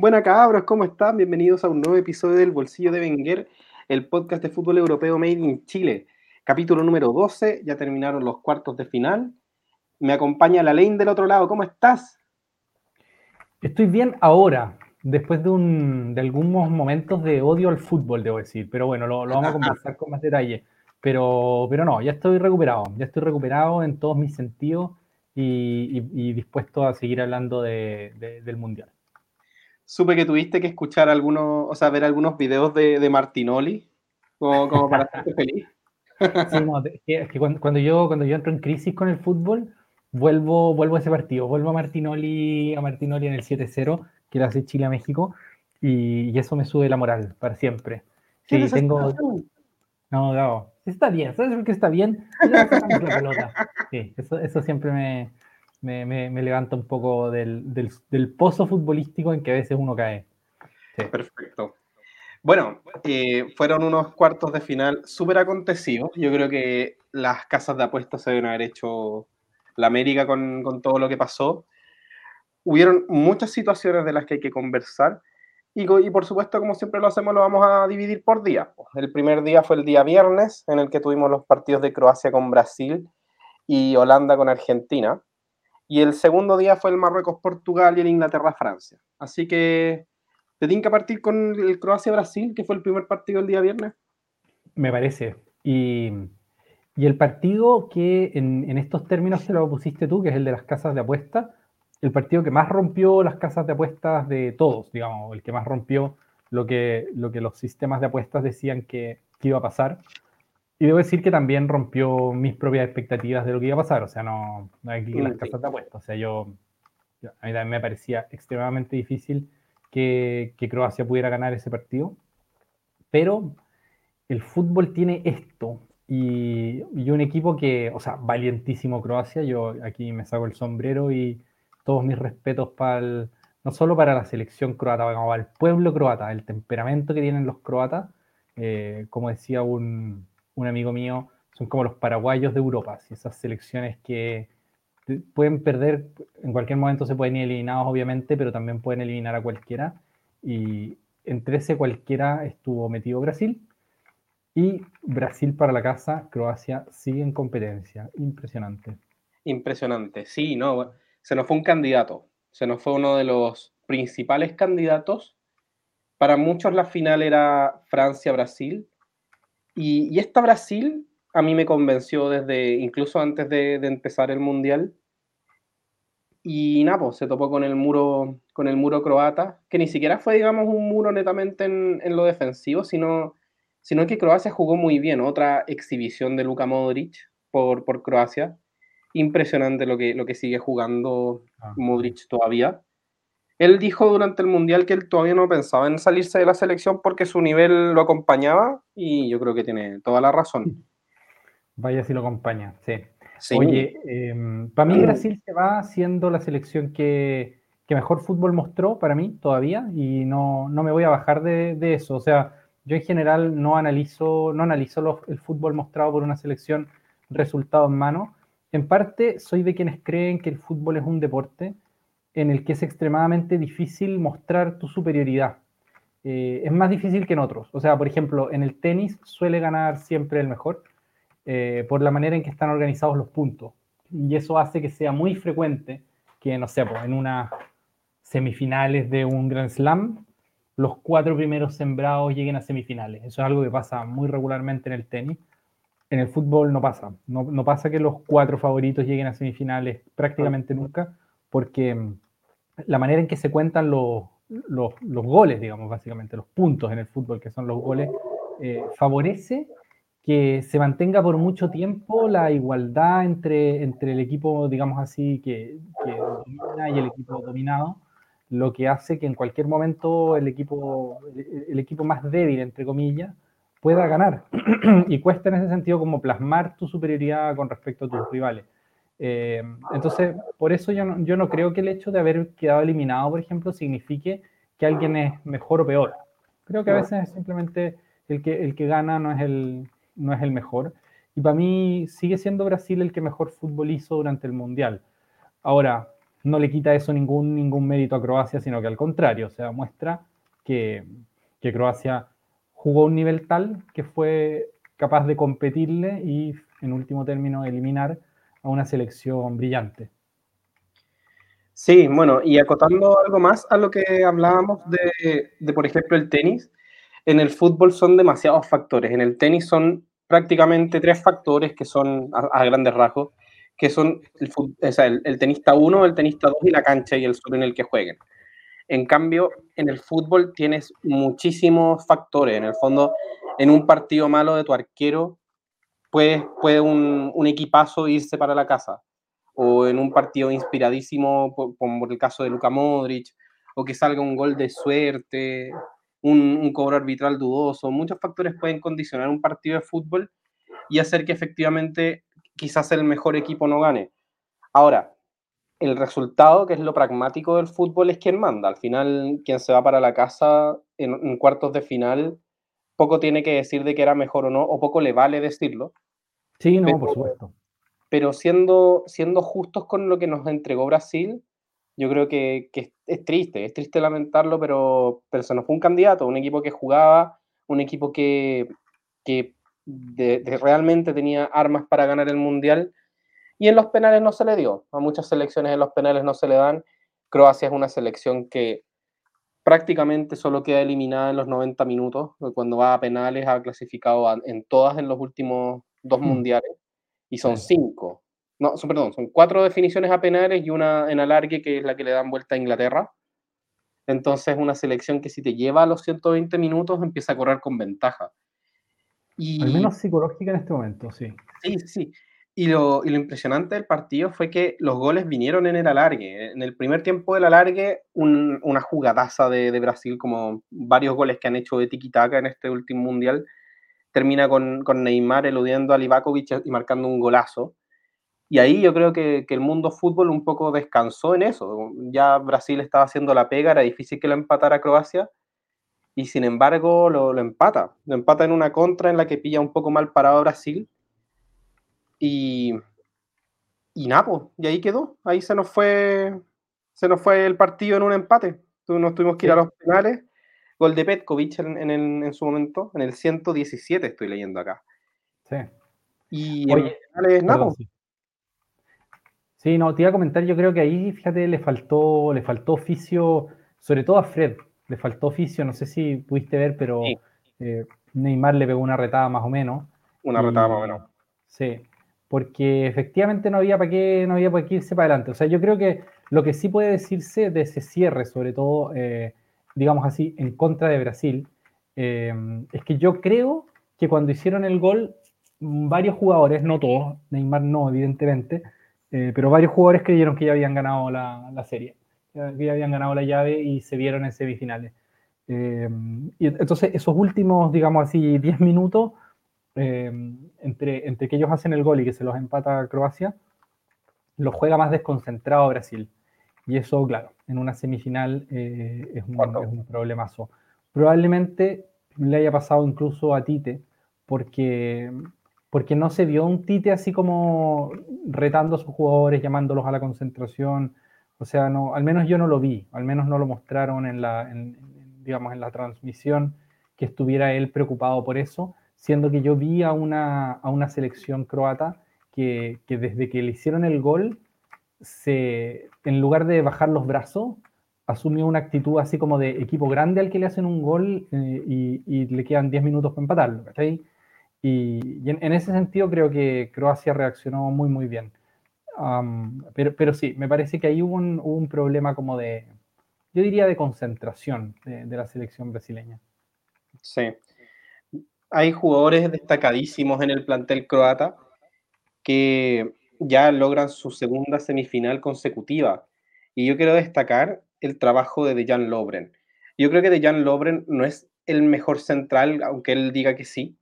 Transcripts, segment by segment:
Buenas cabros, ¿cómo están? Bienvenidos a un nuevo episodio del Bolsillo de Wenger, el podcast de fútbol europeo Made in Chile. Capítulo número 12, ya terminaron los cuartos de final. Me acompaña la ley del otro lado, ¿cómo estás? Estoy bien ahora, después de, un, de algunos momentos de odio al fútbol, debo decir, pero bueno, lo, vamos a conversar con más detalle. Pero, pero no, ya estoy recuperado, ya estoy recuperado en todos mis sentidos y, dispuesto a seguir hablando del Mundial supe que tuviste que escuchar algunos, o sea, ver algunos videos de, Martinoli, como, para estarte feliz. Sí, no, es que, cuando, yo, cuando yo entro en crisis con el fútbol, vuelvo, vuelvo a ese partido, vuelvo a Martinoli, a Martinoli en el 7-0, que lo hace Chile a México, y, eso me sube la moral para siempre. Sí, tengo... No, no, está bien, ¿sabes por qué está bien? La pelota. Sí, eso, eso siempre me, me, me, levanta un poco del, del, pozo futbolístico en que a veces uno cae. Perfecto. Bueno, eh, fueron unos cuartos de final súper acontecidos. Yo creo que las casas de apuestas se deben haber hecho la América con, con, todo lo que pasó. Hubieron muchas situaciones de las que hay que conversar. Y, y, por supuesto, como siempre lo hacemos, lo vamos a dividir por día. El primer día fue el día viernes, en el que tuvimos los partidos de Croacia con Brasil y Holanda con Argentina. Y el segundo día fue el Marruecos-Portugal y el Inglaterra-Francia. Así que, ¿te tienen que partir con el Croacia-Brasil, que fue el primer partido el día viernes? Me parece. Y, el partido que en, estos términos que lo pusiste tú, que es el de las casas de apuestas, el partido que más rompió las casas de apuestas de todos, digamos, el que más rompió lo que, lo que los sistemas de apuestas decían que iba a pasar. Y debo decir que también rompió mis propias expectativas de lo que iba a pasar. O sea, no, no hay las casas de apuestas. O sea, yo, a mí también me parecía extremadamente difícil que, que, Croacia pudiera ganar ese partido. Pero el fútbol tiene esto. Y, y, un equipo que, o sea, valientísimo Croacia. Yo aquí me saco el sombrero y todos mis respetos para el, no solo para la selección croata, sino para el pueblo croata, el temperamento que tienen los croatas. Eh, como decía un, un amigo mío, son como los paraguayos de Europa, esas selecciones que pueden perder, en cualquier momento se pueden ir eliminados obviamente, pero también pueden eliminar a cualquiera. Y entre ese cualquiera estuvo metido Brasil. Y Brasil para la casa, Croacia sigue en competencia. Impresionante. Impresionante, sí, no. Se nos fue un candidato, se nos fue uno de los principales candidatos. Para muchos la final era Francia-Brasil, y, esta Brasil a mí me convenció desde, incluso antes de, empezar el Mundial. Y nada, pues, se topó con el muro, con el muro croata, que ni siquiera fue, digamos, un muro netamente en, lo defensivo, sino, sino que Croacia jugó muy bien. Otra exhibición de Luka Modric por, por Croacia. Impresionante lo que, lo que sigue jugando ah. Modric todavía. Él dijo durante el Mundial que él todavía no pensaba en salirse de la selección porque su nivel lo acompañaba y yo creo que tiene toda la razón. Vaya si lo acompaña, sí. Oye, em, para mí Brasil se va siendo la selección que, mejor fútbol mostró para mí todavía y no, me voy a bajar de, eso. O sea, yo en general no analizo, no analizo el fútbol mostrado por una selección resultado en mano. En parte soy de quienes creen que el fútbol es un deporte en el que es extremadamente difícil mostrar tu superioridad. Eh, es más difícil que en otros. O sea, por ejemplo, en el tenis suele ganar siempre el mejor eh, por la manera en que están organizados los puntos. Y eso hace que sea muy frecuente que, no sé, pues, en unas semifinales de un Grand Slam, los cuatro primeros sembrados lleguen a semifinales. Eso es algo que pasa muy regularmente en el tenis. En el fútbol no pasa. No, no pasa que los cuatro favoritos lleguen a semifinales prácticamente nunca, porque la manera en que se cuentan los, los, goles, digamos, básicamente, los puntos en el fútbol, que son los goles, eh, favorece que se mantenga por mucho tiempo la igualdad entre, entre el equipo, digamos así, que, domina y el equipo dominado, lo que hace que en cualquier momento el equipo, el equipo más débil, entre comillas, pueda ganar. y cuesta en ese sentido como plasmar tu superioridad con respecto a tus rivales. Eh, entonces, por eso yo no, yo no creo que el hecho de haber quedado eliminado, por ejemplo, signifique que alguien es mejor o peor. Creo que a veces es simplemente el que, el que gana no es el, no es el mejor. Y para mí sigue siendo Brasil el que mejor fútbol hizo durante el Mundial. Ahora, no le quita eso ningún, ningún mérito a Croacia, sino que al contrario, o sea, muestra que, que Croacia jugó a un nivel tal que fue capaz de competirle y, en último término, eliminar a una selección brillante. Sí, bueno, y acotando algo más a lo que hablábamos de, de, por ejemplo, el tenis, en el fútbol son demasiados factores. En el tenis son prácticamente tres factores que son a, grandes rasgos, que son el, tenista 1, el tenista 2 y la cancha y el suelo en el que jueguen. En cambio, en el fútbol tienes muchísimos factores. En el fondo, en un partido malo de tu arquero, puede, puede un, un equipazo irse para la casa o en un partido inspiradísimo, como el caso de Luka Modric, o que salga un gol de suerte, un, un, cobro arbitral dudoso. Muchos factores pueden condicionar un partido de fútbol y hacer que efectivamente quizás el mejor equipo no gane. Ahora, el resultado, que es lo pragmático del fútbol, es quien manda. Al final, quien se va para la casa en cuartos de final, poco tiene que decir de que era mejor o no, o poco le vale decirlo. Sí, no, por supuesto. pero siendo, siendo justos con lo que nos entregó Brasil, yo creo que, que es triste, es triste lamentarlo, pero, pero se nos fue un candidato, un equipo que jugaba, un equipo que, que de, de realmente tenía armas para ganar el Mundial, y en los penales no se le dio, a muchas selecciones en los penales no se le dan, Croacia es una selección que prácticamente solo queda eliminada en los 90 minutos, cuando va a penales ha clasificado en todas en los últimos dos mm. mundiales y son cinco. No, son, perdón, son cuatro definiciones a penales y una en alargue que es la que le dan vuelta a Inglaterra. Entonces, una selección que si te lleva a los 120 minutos empieza a correr con ventaja. Y, Al menos psicológica en este momento, sí. Sí, sí. Y lo, lo, impresionante del partido fue que los goles vinieron en el alargue. En el primer tiempo del alargue, un, una jugadaza de, de, Brasil, como varios goles que han hecho de tiki-taka en este último mundial, termina con, con Neymar eludiendo a Livakovic y marcando un golazo. Y ahí yo creo que, que, el mundo fútbol un poco descansó en eso. Ya Brasil estaba haciendo la pega, era difícil que lo empatara Croacia, y sin embargo lo, lo, empata. Lo empata en una contra en la que pilla un poco mal parado Brasil. Y, y nada, pues, y ahí quedó. Ahí se nos fue se nos fue el partido en un empate. Nos tuvimos que ir a los penales Gol de Petkovic en, en, en, su momento, en el 117 estoy leyendo acá. Sí. Y Oye, en Napo. Sí. sí, no, te iba a comentar, yo creo que ahí, fíjate, le faltó, le faltó oficio, sobre todo a Fred, le faltó oficio, no sé si pudiste ver, pero sí. eh, Neymar le pegó una retada más o menos. Una retada más o menos. Sí, porque efectivamente no había para qué, no había para qué irse para adelante. O sea, yo creo que lo que sí puede decirse de ese cierre, sobre todo eh, digamos así, en contra de Brasil, eh, es que yo creo que cuando hicieron el gol, varios jugadores, no todos, Neymar no, evidentemente, eh, pero varios jugadores creyeron que ya habían ganado la, la, serie, que ya habían ganado la llave y se vieron en semifinales. Eh, y entonces, esos últimos, digamos así, 10 minutos, eh, entre, entre que ellos hacen el gol y que se los empata Croacia, los juega más desconcentrado Brasil. Y eso, claro, en una semifinal eh, es, un, es, un, problemazo. Probablemente le haya pasado incluso a Tite, porque, porque no se vio un Tite así como retando a sus jugadores, llamándolos a la concentración. O sea, no, al menos yo no lo vi, al menos no lo mostraron en la, en, digamos, en la transmisión que estuviera él preocupado por eso, siendo que yo vi a una, a una selección croata que, que desde que le hicieron el gol se, en lugar de bajar los brazos, asumió una actitud así como de equipo grande al que le hacen un gol eh, y, y, le quedan 10 minutos para empatarlo. Y, y en, ese sentido creo que Croacia reaccionó muy, muy bien. Pero, pero sí, me parece que ahí hubo un, hubo un, problema como de, yo diría de concentración de, de la selección brasileña. Sí. Hay jugadores destacadísimos en el plantel croata que ya logran su segunda semifinal consecutiva. Y yo quiero destacar el trabajo de Dejan Lobren. Yo creo que Dejan Lobren no es el mejor central, aunque él diga que sí.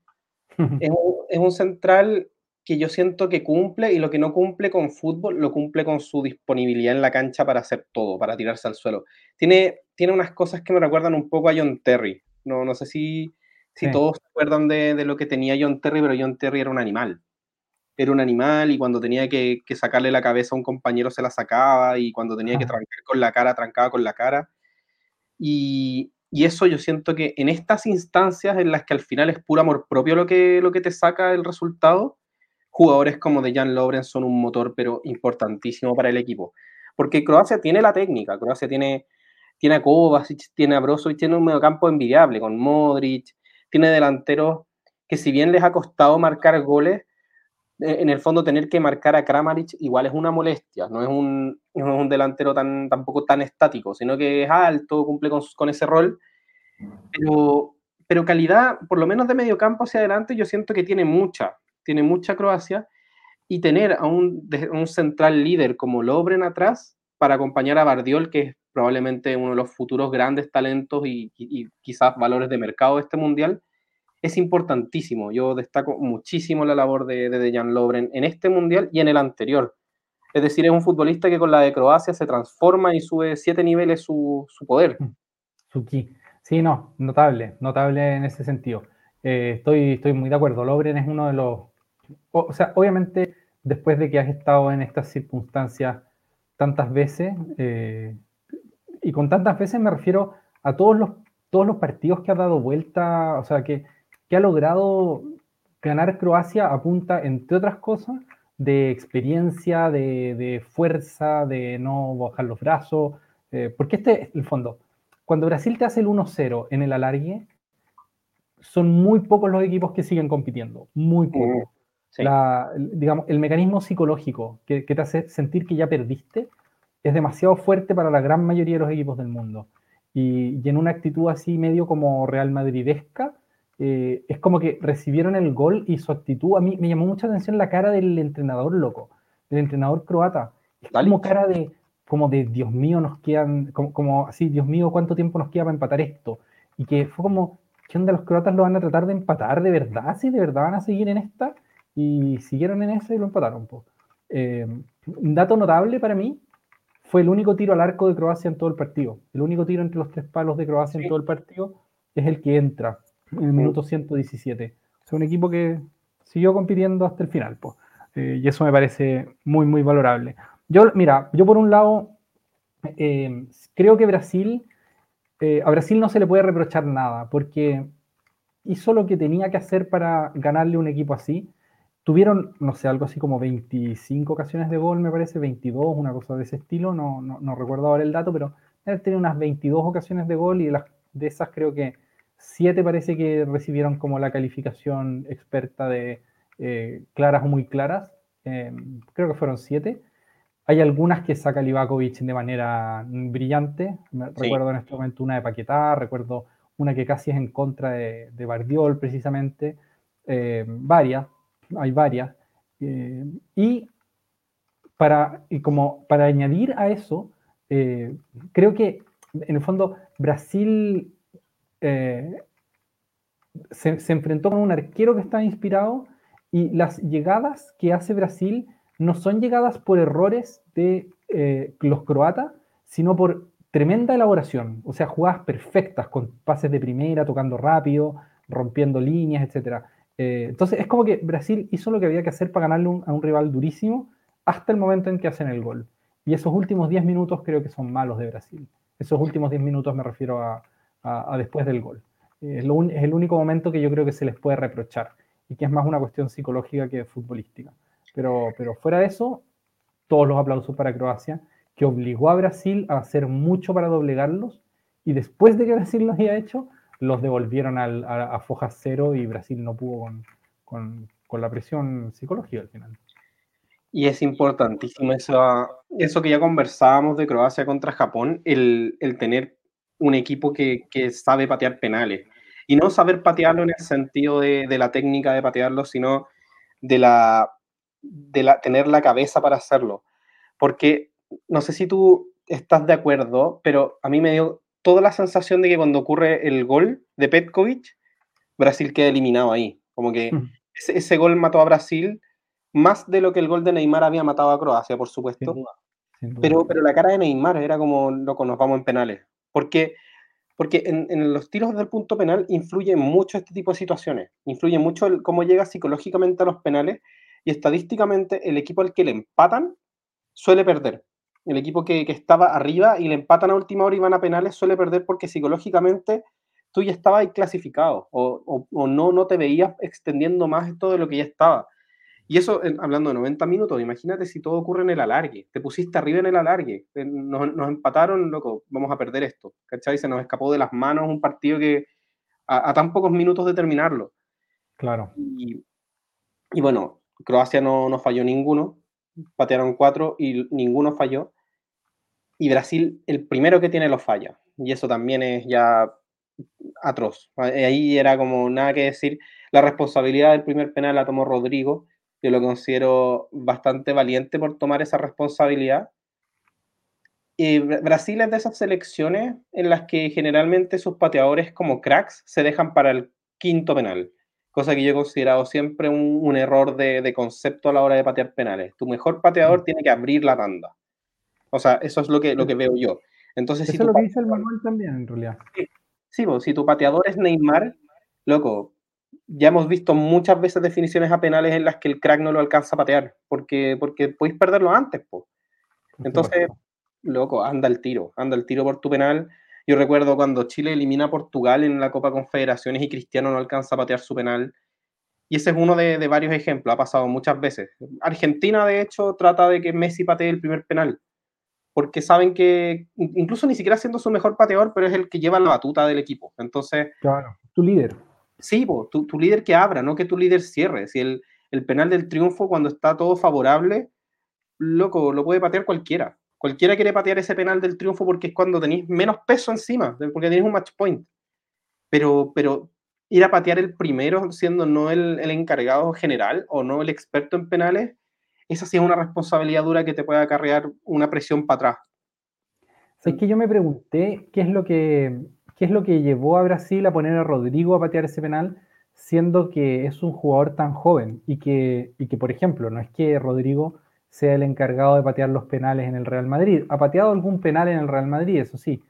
es, un, es, un, central que yo siento que cumple y lo que no cumple con fútbol lo cumple con su disponibilidad en la cancha para hacer todo, para tirarse al suelo. Tiene, tiene unas cosas que me recuerdan un poco a John Terry. No, no sé si, si sí. todos se acuerdan de, de, lo que tenía John Terry, pero John Terry era un animal. era un animal y cuando tenía que, sacarle la cabeza a un compañero se la sacaba y cuando tenía que trancar con la cara, trancaba con la cara. Y, eso yo siento que en estas instancias en las que al final es puro amor propio lo que, lo que te saca el resultado, jugadores como de Jan Lobren son un motor pero importantísimo para el equipo. Porque Croacia tiene la técnica, Croacia tiene, tiene a Kovacic, tiene a Brozovic, tiene un mediocampo envidiable con Modric, tiene delanteros que si bien les ha costado marcar goles, eh, en el fondo tener que marcar a Kramaric igual es una molestia, no es un, un delantero tan, tampoco tan estático, sino que es alto, cumple con, con ese rol, pero, pero calidad, por lo menos de medio campo hacia adelante, yo siento que tiene mucha, tiene mucha Croacia, y tener a un, un central líder como Lobren atrás para acompañar a Bardiol, que es probablemente uno de los futuros grandes talentos y, y quizás valores de mercado de este mundial, es importantísimo. Yo destaco muchísimo la labor de, de Dejan Lobren en este mundial y en el anterior. Es decir, es un futbolista que con la de Croacia se transforma y sube siete niveles su, poder. Mm. Su ki. Sí, no, notable, notable en ese sentido. Eh, estoy, estoy muy de acuerdo. Lobren es uno de los. O, sea, obviamente, después de que has estado en estas circunstancias tantas veces, eh, y con tantas veces me refiero a todos los, todos los partidos que ha dado vuelta, o sea, que, que ha logrado ganar Croacia apunta, entre otras cosas, de experiencia, de, fuerza, de no bajar los brazos. Eh, porque este es el fondo. Cuando Brasil te hace el 1-0 en el alargue, son muy pocos los equipos que siguen compitiendo. Muy pocos. digamos, el mecanismo psicológico que, te hace sentir que ya perdiste es demasiado fuerte para la gran mayoría de los equipos del mundo. Y, y en una actitud así medio como Real Madridesca, eh, es como que recibieron el gol y su actitud, a mí me llamó mucha atención la cara del entrenador loco, del entrenador croata. Es como cara de, como de, Dios mío, nos quedan, como, así, Dios mío, ¿cuánto tiempo nos queda para empatar esto? Y que fue como, ¿qué onda los croatas lo van a tratar de empatar de verdad? ¿Sí? ¿De verdad van a seguir en esta? Y siguieron en ese y lo empataron. Eh, un dato notable para mí fue el único tiro al arco de Croacia en todo el partido. El único tiro entre los tres palos de Croacia en todo el partido es el que entra en el minuto 117. O sea, un equipo que siguió compitiendo hasta el final, pues. y eso me parece muy, muy valorable. Yo, mira, yo por un lado, eh, creo que Brasil, eh, a Brasil no se le puede reprochar nada, porque hizo lo que tenía que hacer para ganarle un equipo así. Tuvieron, no sé, algo así como 25 ocasiones de gol, me parece, 22, una cosa de ese estilo, no, no, no recuerdo ahora el dato, pero tenía unas 22 ocasiones de gol y de, las, de esas creo que Siete parece que recibieron como la calificación experta de eh, claras o muy claras. Eh, creo que fueron siete. Hay algunas que saca Livakovic de manera brillante. Recuerdo en este momento una de Paquetá, recuerdo una que casi es en contra de, de Bardiol, precisamente. Eh, varias, hay varias. y, para, y como para añadir a eso, creo que en el fondo Brasil eh, se, enfrentó con un arquero que estaba inspirado y las llegadas que hace Brasil no son llegadas por errores de eh, los croatas, sino por tremenda elaboración, o sea, jugadas perfectas, con pases de primera, tocando rápido, rompiendo líneas, etc. Eh, entonces es como que Brasil hizo lo que había que hacer para ganarle a un rival durísimo hasta el momento en que hacen el gol. Y esos últimos 10 minutos creo que son malos de Brasil. Esos últimos 10 minutos me refiero a, después del gol. Es, el único momento que yo creo que se les puede reprochar y que es más una cuestión psicológica que futbolística. Pero, pero fuera de eso, todos los aplausos para Croacia, que obligó a Brasil a hacer mucho para doblegarlos y después de que Brasil lo había hecho, los devolvieron al, a, foja cero y Brasil no pudo con, con, con, la presión psicológica al final. Y es importantísimo eso, eso que ya conversábamos de Croacia contra Japón, el, el tener un equipo que, sabe patear penales. Y no saber patearlo en el sentido de, la técnica de patearlo, sino de la, de la tener la cabeza para hacerlo. Porque no sé si tú estás de acuerdo, pero a mí me dio toda la sensación de que cuando ocurre el gol de Petkovic, Brasil queda eliminado ahí. Como que hmm. ese, gol mató a Brasil más de lo que el gol de Neymar había matado a Croacia, por supuesto. Pero, pero la cara de Neymar era como, loco, nos vamos en penales. Porque, porque en, los tiros del punto penal influye mucho este tipo de situaciones, influye mucho cómo llega psicológicamente a los penales y estadísticamente el equipo al que le empatan suele perder. El equipo que, estaba arriba y le empatan a última hora y van a penales suele perder porque psicológicamente tú ya estabas clasificado o, o, no, no te veías extendiendo más esto de lo que ya estaba. Y eso, hablando de 90 minutos, imagínate si todo ocurre en el alargue. Te pusiste arriba en el alargue. Nos, nos, empataron, loco, vamos a perder esto. ¿Cachai? Se nos escapó de las manos un partido que a, tan pocos minutos de terminarlo. Claro. Y, y bueno, Croacia no, no, falló ninguno. Patearon cuatro y ninguno falló. Y Brasil, el primero que tiene, lo falla. Y eso también es ya atroz. Ahí era como nada que decir. La responsabilidad del primer penal la tomó Rodrigo yo lo considero bastante valiente por tomar esa responsabilidad. Y Brasil es de esas selecciones en las que generalmente sus pateadores como cracks se dejan para el quinto penal, cosa que yo he considerado siempre un, error de, concepto a la hora de patear penales. Tu mejor pateador tiene que abrir la tanda. O sea, eso es lo que, lo que veo yo. Entonces, eso es lo que dice el manual también, en realidad. Sí, sí si tu pateador es Neymar, loco, ya hemos visto muchas veces definiciones a penales en las que el crack no lo alcanza a patear, porque, porque podéis perderlo antes. Entonces, loco, anda el tiro, anda el tiro por tu penal. Yo recuerdo cuando Chile elimina a Portugal en la Copa Confederaciones y Cristiano no alcanza a patear su penal. Y ese es uno de, de varios ejemplos, ha pasado muchas veces. Argentina, de hecho, trata de que Messi patee el primer penal, porque saben que, incluso ni siquiera siendo su mejor pateador, pero es el que lleva la batuta del equipo. Entonces, claro, tu líder. Sí, tu, tu, líder que abra, no que tu líder cierre. Si el, el, penal del triunfo, cuando está todo favorable, loco, lo puede patear cualquiera. Cualquiera quiere patear ese penal del triunfo porque es cuando tenéis menos peso encima, porque tenéis un match point. Pero, pero ir a patear el primero, siendo no el, el encargado general o no el experto en penales, esa sí es una responsabilidad dura que te puede acarrear una presión para atrás. Es que yo me pregunté qué es lo que ¿Qué es lo que llevó a Brasil a poner a Rodrigo a patear ese penal, siendo que es un jugador tan joven y que, y que por ejemplo, no es que Rodrigo sea el encargado de patear los penales en el Real Madrid. Ha pateado algún penal en el Real Madrid, eso sí,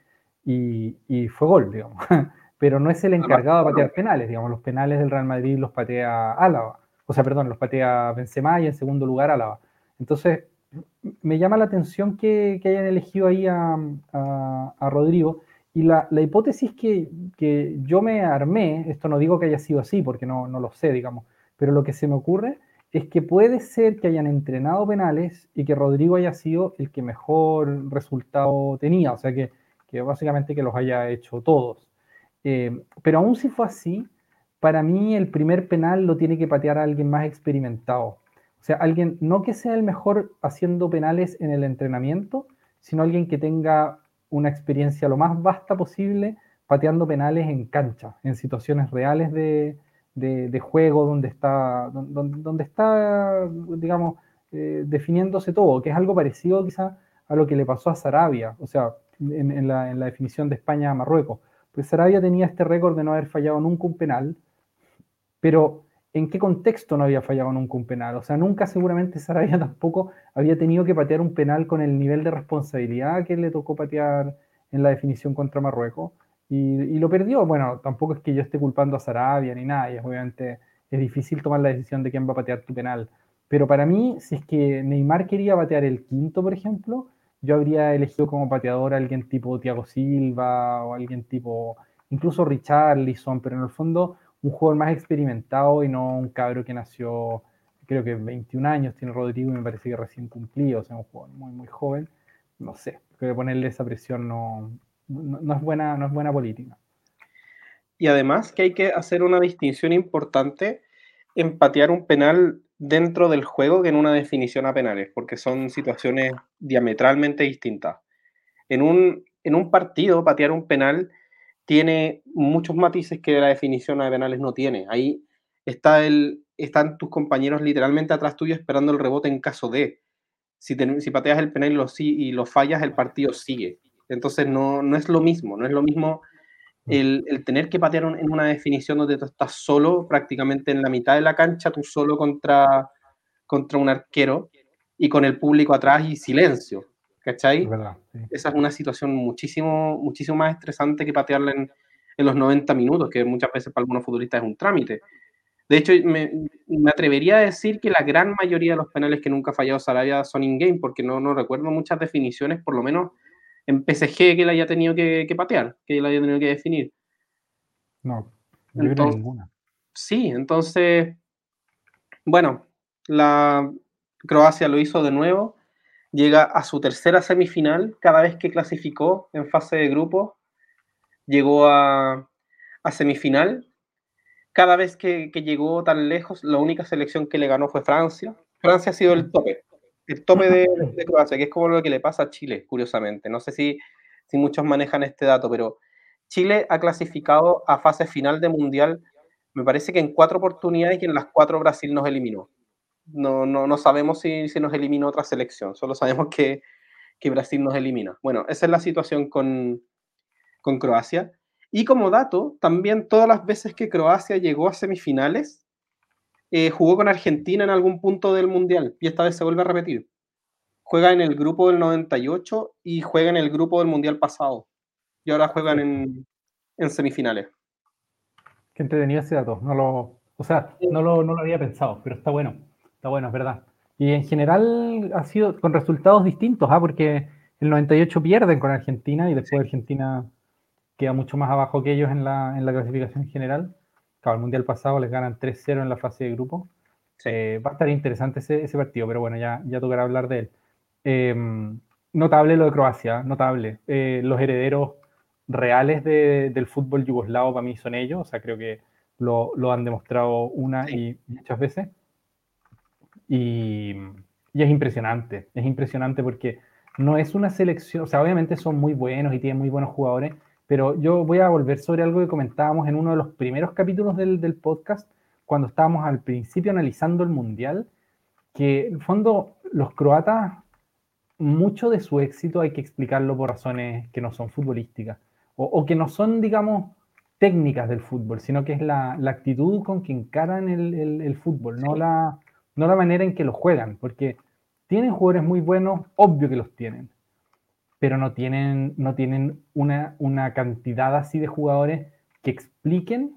y, y fue gol, digamos. Pero no es el encargado de patear penales, digamos, los penales del Real Madrid los patea Álava, o sea, perdón, los patea Benzema y en segundo lugar Álava. Entonces, me llama la atención que, hayan elegido ahí a Rodrigo, y la, hipótesis que, yo me armé, esto no digo que haya sido así, porque no, lo sé, digamos, pero lo que se me ocurre es que puede ser que hayan entrenado penales y que Rodrigo haya sido el que mejor resultado tenía, o sea que, básicamente que los haya hecho todos. Eh, pero aún si fue así, para mí el primer penal lo tiene que patear alguien más experimentado. O sea, alguien no que sea el mejor haciendo penales en el entrenamiento, sino alguien que tenga una experiencia lo más vasta posible pateando penales en cancha, en situaciones reales de, juego donde está, donde, está digamos, eh, definiéndose todo, que es algo parecido quizá a lo que le pasó a Sarabia, o sea, en, la, en la, definición de España a Marruecos. Pues Sarabia tenía este récord de no haber fallado nunca un penal, pero en qué contexto no había fallado nunca un penal. O sea, nunca seguramente Sarabia tampoco había tenido que patear un penal con el nivel de responsabilidad que le tocó patear en la definición contra Marruecos. Y, lo perdió. Bueno, tampoco es que yo esté culpando a Sarabia ni nada. Y obviamente es difícil tomar la decisión de quién va a patear tu penal. Pero para mí, si es que Neymar quería patear el quinto, por ejemplo, yo habría elegido como pateador a alguien tipo Thiago Silva o alguien tipo, incluso Richarlison, pero en el fondo un jugador más experimentado y no un cabro que nació, creo que 21 años tiene Rodrigo y me parece que recién cumplido, o sea, un jugador muy, muy joven. No sé, creo que ponerle esa presión no, no, es, buena, no es buena política. Y además que hay que hacer una distinción importante en patear un penal dentro del juego que en una definición a penales, porque son situaciones diametralmente distintas. En un, en un partido, patear un penal tiene muchos matices que la definición de penales no tiene. Ahí está el, están tus compañeros literalmente atrás tuyo esperando el rebote en caso de. Si, pateas el penal y lo, y lo fallas, el partido sigue. Entonces no, no es lo mismo, no es lo mismo el, el, tener que patear en una definición donde tú estás solo, prácticamente en la mitad de la cancha, tú solo contra, contra un arquero y con el público atrás y silencio. ¿Cachai? Esa es una situación muchísimo, muchísimo más estresante que patearla en, en, los 90 minutos, que muchas veces para algunos futbolistas es un trámite. De hecho, me, atrevería a decir que la gran mayoría de los penales que nunca ha fallado Sarabia son in-game, porque no, no recuerdo muchas definiciones, por lo menos en PSG, que él haya tenido que, patear, que él haya tenido que definir. No, yo creo ninguna. Sí, entonces, bueno, la Croacia lo hizo de nuevo, llega a su tercera semifinal cada vez que clasificó en fase de grupo, llegó a, a semifinal cada vez que, llegó tan lejos, la única selección que le ganó fue Francia. Francia ha sido el tope, el tope de, Croacia, que es como lo que le pasa a Chile, curiosamente. No sé si, si muchos manejan este dato, pero Chile ha clasificado a fase final de Mundial, me parece que en cuatro oportunidades y en las cuatro Brasil nos eliminó. No, no, no sabemos si, si nos eliminó otra selección, solo sabemos que, que Brasil nos elimina. Bueno, esa es la situación con, con Croacia. Y como dato, también todas las veces que Croacia llegó a semifinales, eh, jugó con Argentina en algún punto del Mundial y esta vez se vuelve a repetir. Juega en el grupo del 98 y juega en el grupo del Mundial pasado. Y ahora juegan en, en semifinales. Qué entretenido ese dato. No lo, o sea, no lo, no lo había pensado, pero está bueno. Está bueno, es verdad. Y en general ha sido con resultados distintos, ¿ah? porque el 98 pierden con Argentina y después Argentina queda mucho más abajo que ellos en la, en la clasificación general. Claro, el Mundial pasado les ganan 3-0 en la fase de grupo. Eh, va a estar interesante ese, ese, partido, pero bueno, ya, ya tocará hablar de él. Em, notable lo de Croacia, notable. Eh, los herederos reales de, del fútbol yugoslavo para mí son ellos, o sea, creo que lo, lo han demostrado una y muchas veces. Y, y, es impresionante, es impresionante porque no es una selección, o sea, obviamente son muy buenos y tienen muy buenos jugadores, pero yo voy a volver sobre algo que comentábamos en uno de los primeros capítulos del, del podcast, cuando estábamos al principio analizando el Mundial, que en el fondo los croatas, mucho de su éxito hay que explicarlo por razones que no son futbolísticas, o, o que no son, digamos, técnicas del fútbol, sino que es la, la actitud con que encaran el, el, el fútbol, no la, no la manera en que lo juegan, porque tienen jugadores muy buenos, obvio que los tienen, pero no tienen, no tienen una, una cantidad así de jugadores que expliquen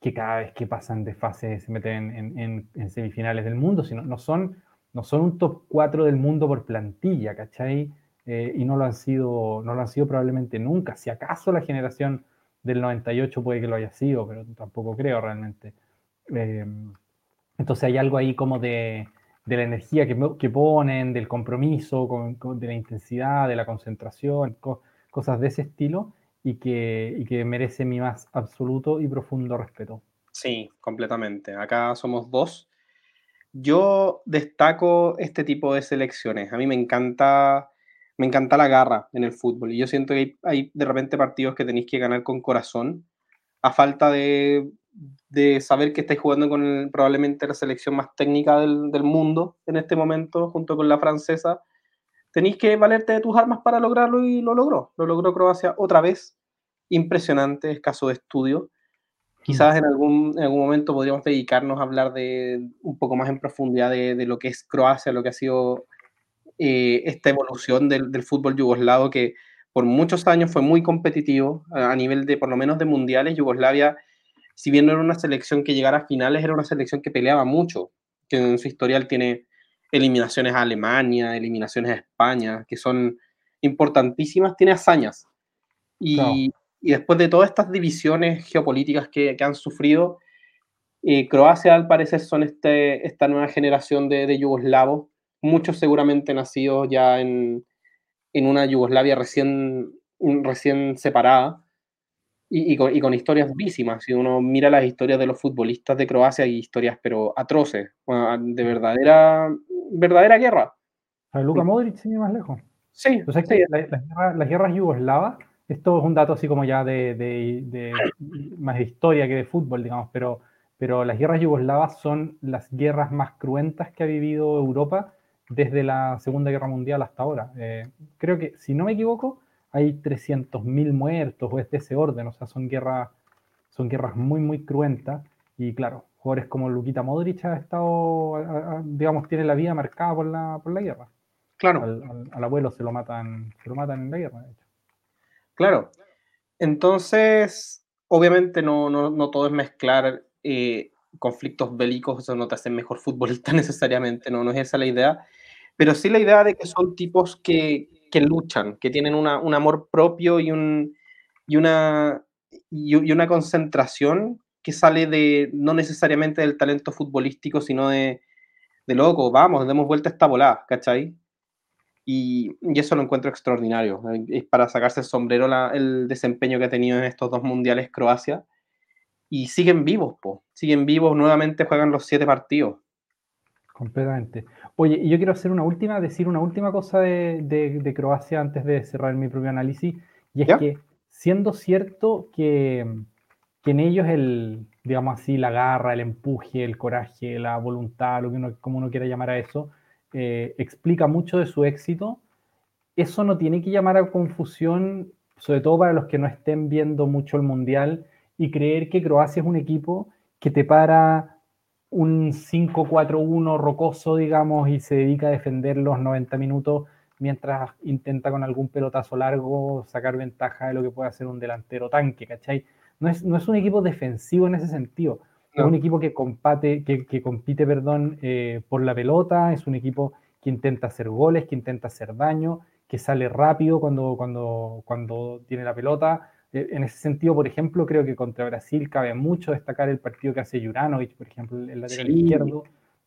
que cada vez que pasan de fase se meten en, semifinales del mundo, sino no son, no son un top 4 del mundo por plantilla, ¿cachai? Eh, y no lo, han sido, no lo han sido probablemente nunca. Si acaso la generación del 98 puede que lo haya sido, pero tampoco creo realmente. Eh, entonces hay algo ahí como de, de la energía que, que, ponen, del compromiso, con, de la intensidad, de la concentración, cosas de ese estilo y que, y que merece mi más absoluto y profundo respeto. Sí, completamente. Acá somos dos. Yo destaco este tipo de selecciones. A mí me encanta, me encanta la garra en el fútbol y yo siento que hay, hay de repente partidos que tenéis que ganar con corazón a falta de de saber que estáis jugando con probablemente la selección más técnica del, del, mundo en este momento, junto con la francesa, tenéis que valerte de tus armas para lograrlo y lo logró. Lo logró Croacia otra vez. Impresionante, es caso de estudio. Quizás en algún, en algún momento podríamos dedicarnos a hablar de un poco más en profundidad de, de lo que es Croacia, lo que ha sido eh, esta evolución del, del, fútbol yugoslavo, que por muchos años fue muy competitivo a, a nivel de, por lo menos de mundiales. Yugoslavia si bien no era una selección que llegara a finales, era una selección que peleaba mucho, que en su historial tiene eliminaciones a Alemania, eliminaciones a España, que son importantísimas, tiene hazañas. Y, y después de todas estas divisiones geopolíticas que, que han sufrido, eh, Croacia al parecer son este, esta nueva generación de, de yugoslavos, muchos seguramente nacidos ya en, en una Yugoslavia recién, recién separada, y, con, historias vísimas. Si uno mira las historias de los futbolistas de Croacia, hay historias, pero atroces, de verdadera, verdadera guerra. A Luka Modric, sigue más lejos. Sí. O sea, que las guerras yugoslavas, esto es un dato así como ya de, de, más de historia que de fútbol, digamos, pero, pero las guerras yugoslavas son las guerras más cruentas que ha vivido Europa desde la Segunda Guerra Mundial hasta ahora. Eh, creo que, si no me equivoco, hay 300.000 muertos o es de ese orden, o sea, son guerras, son guerras muy, muy cruentas. Y claro, jugadores como Luquita Modric ha estado, digamos, tiene la vida marcada por la, por la guerra. Claro. Al, abuelo se lo matan, se lo matan en la guerra, de hecho. Claro. Entonces, obviamente no, no, no todo es mezclar eh, conflictos bélicos, eso no te hace mejor futbolista necesariamente, no, no es esa la idea, pero sí la idea de que son tipos que, que luchan, que tienen un amor propio y, un, y, una, y, una concentración que sale de, no necesariamente del talento futbolístico, sino de, de loco, vamos, demos vuelta a esta volada, ¿cachai? Y, y, eso lo encuentro extraordinario. Es para sacarse el sombrero el desempeño que ha tenido en estos dos mundiales Croacia. Y siguen vivos, po. siguen vivos, nuevamente juegan los siete partidos. Completamente. Oye, y yo quiero hacer una última, decir una última cosa de, de, Croacia antes de cerrar mi propio análisis, y es que siendo cierto que, que, en ellos el, digamos así, la garra, el empuje, el coraje, la voluntad, lo que uno, como uno quiera llamar a eso, eh, explica mucho de su éxito, eso no tiene que llamar a confusión, sobre todo para los que no estén viendo mucho el Mundial, y creer que Croacia es un equipo que te para un 5-4-1 rocoso, digamos, y se dedica a defender los 90 minutos mientras intenta con algún pelotazo largo sacar ventaja de lo que puede hacer un delantero tanque, ¿cachai? No es, no es un equipo defensivo en ese sentido, es un equipo que, compate, que, compite perdón, eh, por la pelota, es un equipo que intenta hacer goles, que intenta hacer daño, que sale rápido cuando, cuando, cuando tiene la pelota. Eh, en ese sentido, por ejemplo, creo que contra Brasil cabe mucho destacar el partido que hace Juranovic, por ejemplo, el lateral izquierdo,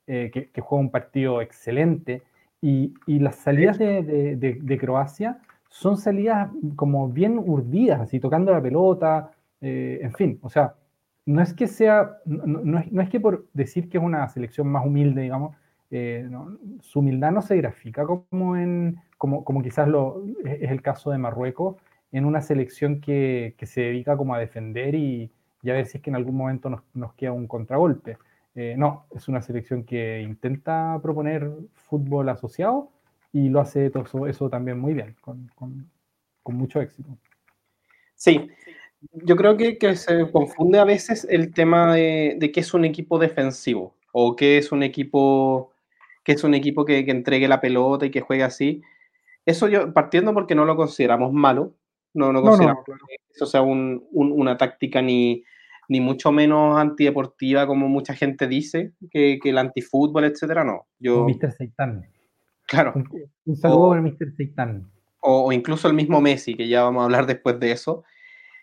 eh, que, juega un partido excelente. Y, y las salidas de, de, Croacia son salidas como bien urdidas, así tocando la pelota, en fin, o sea, no es que sea, no, es, que por decir que es una selección más humilde, digamos, eh, su humildad no se grafica como, en, como, como quizás lo, es el caso de Marruecos, en una selección que, se dedica como a defender y, a ver si es que en algún momento nos, queda un contragolpe. Eh, no, es una selección que intenta proponer fútbol asociado y lo hace todo eso, también muy bien, con, con mucho éxito. Sí, yo creo que, que, se confunde a veces el tema de, de qué es un equipo defensivo o qué es un equipo que es un equipo que, que, entregue la pelota y que juegue así. Eso yo, partiendo porque no lo consideramos malo, no, no consideramos que eso sea un, un, una táctica ni, ni mucho menos antideportiva como mucha gente dice, que, que el antifútbol, etcétera, no. Yo, Mr. Seitan. Claro. Un, saludo para Mr. Seitan. O, o, incluso el mismo Messi, que ya vamos a hablar después de eso.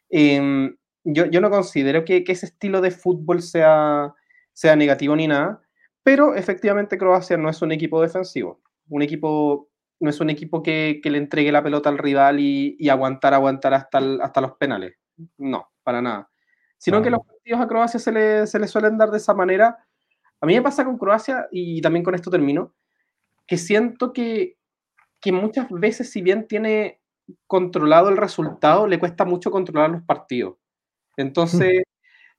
Em, yo, yo, no considero que, que, ese estilo de fútbol sea, sea negativo ni nada, pero efectivamente Croacia no es un equipo defensivo. Un equipo, no es un equipo que, que le entregue la pelota al rival y, y aguantar, aguantar hasta, hasta los penales. No, para nada. Sino que los partidos a Croacia se le, se le suelen dar de esa manera. A mí me pasa con Croacia, y también con esto termino, que siento que, que muchas veces, si bien tiene controlado el resultado, le cuesta mucho controlar los partidos. Entonces,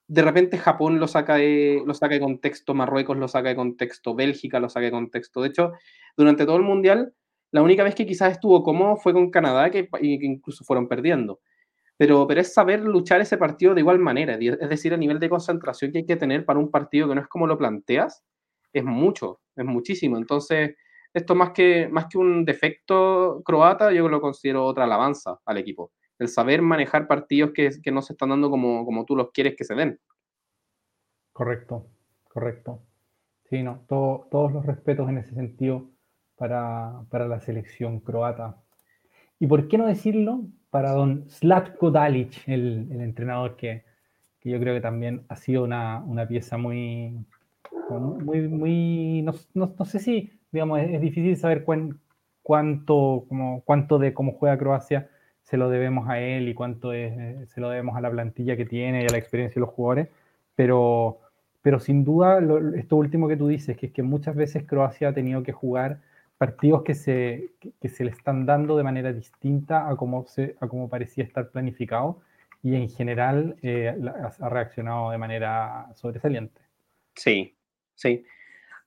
de repente Japón lo saca, de, lo saca de contexto, Marruecos lo saca de contexto, Bélgica lo saca de contexto. De hecho, durante todo el Mundial, la única vez que quizás estuvo cómodo fue con Canadá, que, incluso fueron perdiendo. Pero, pero es saber luchar ese partido de igual manera, es decir, a nivel de concentración que hay que tener para un partido que no es como lo planteas, es mucho, es muchísimo. Entonces, esto más que, más que un defecto croata, yo lo considero otra alabanza al equipo. El saber manejar partidos que, que no se están dando como, como tú los quieres que se den. Correcto, correcto. Sí, no, todos los respetos en ese sentido para, para, la selección croata. ¿Y por qué no decirlo para don Slatko Dalic, el, el entrenador que, que, yo creo que también ha sido una, una pieza muy, muy, muy, no, no, no sé si digamos, es, difícil saber cuánto, como, cuánto de cómo juega Croacia se lo debemos a él y cuánto es, se lo debemos a la plantilla que tiene y a la experiencia de los jugadores, pero, pero sin duda esto último que tú dices, que es que muchas veces Croacia ha tenido que jugar partidos que se, que, se le están dando de manera distinta a como, se, a como parecía estar planificado y en general eh, ha reaccionado de manera sobresaliente. Sí, sí.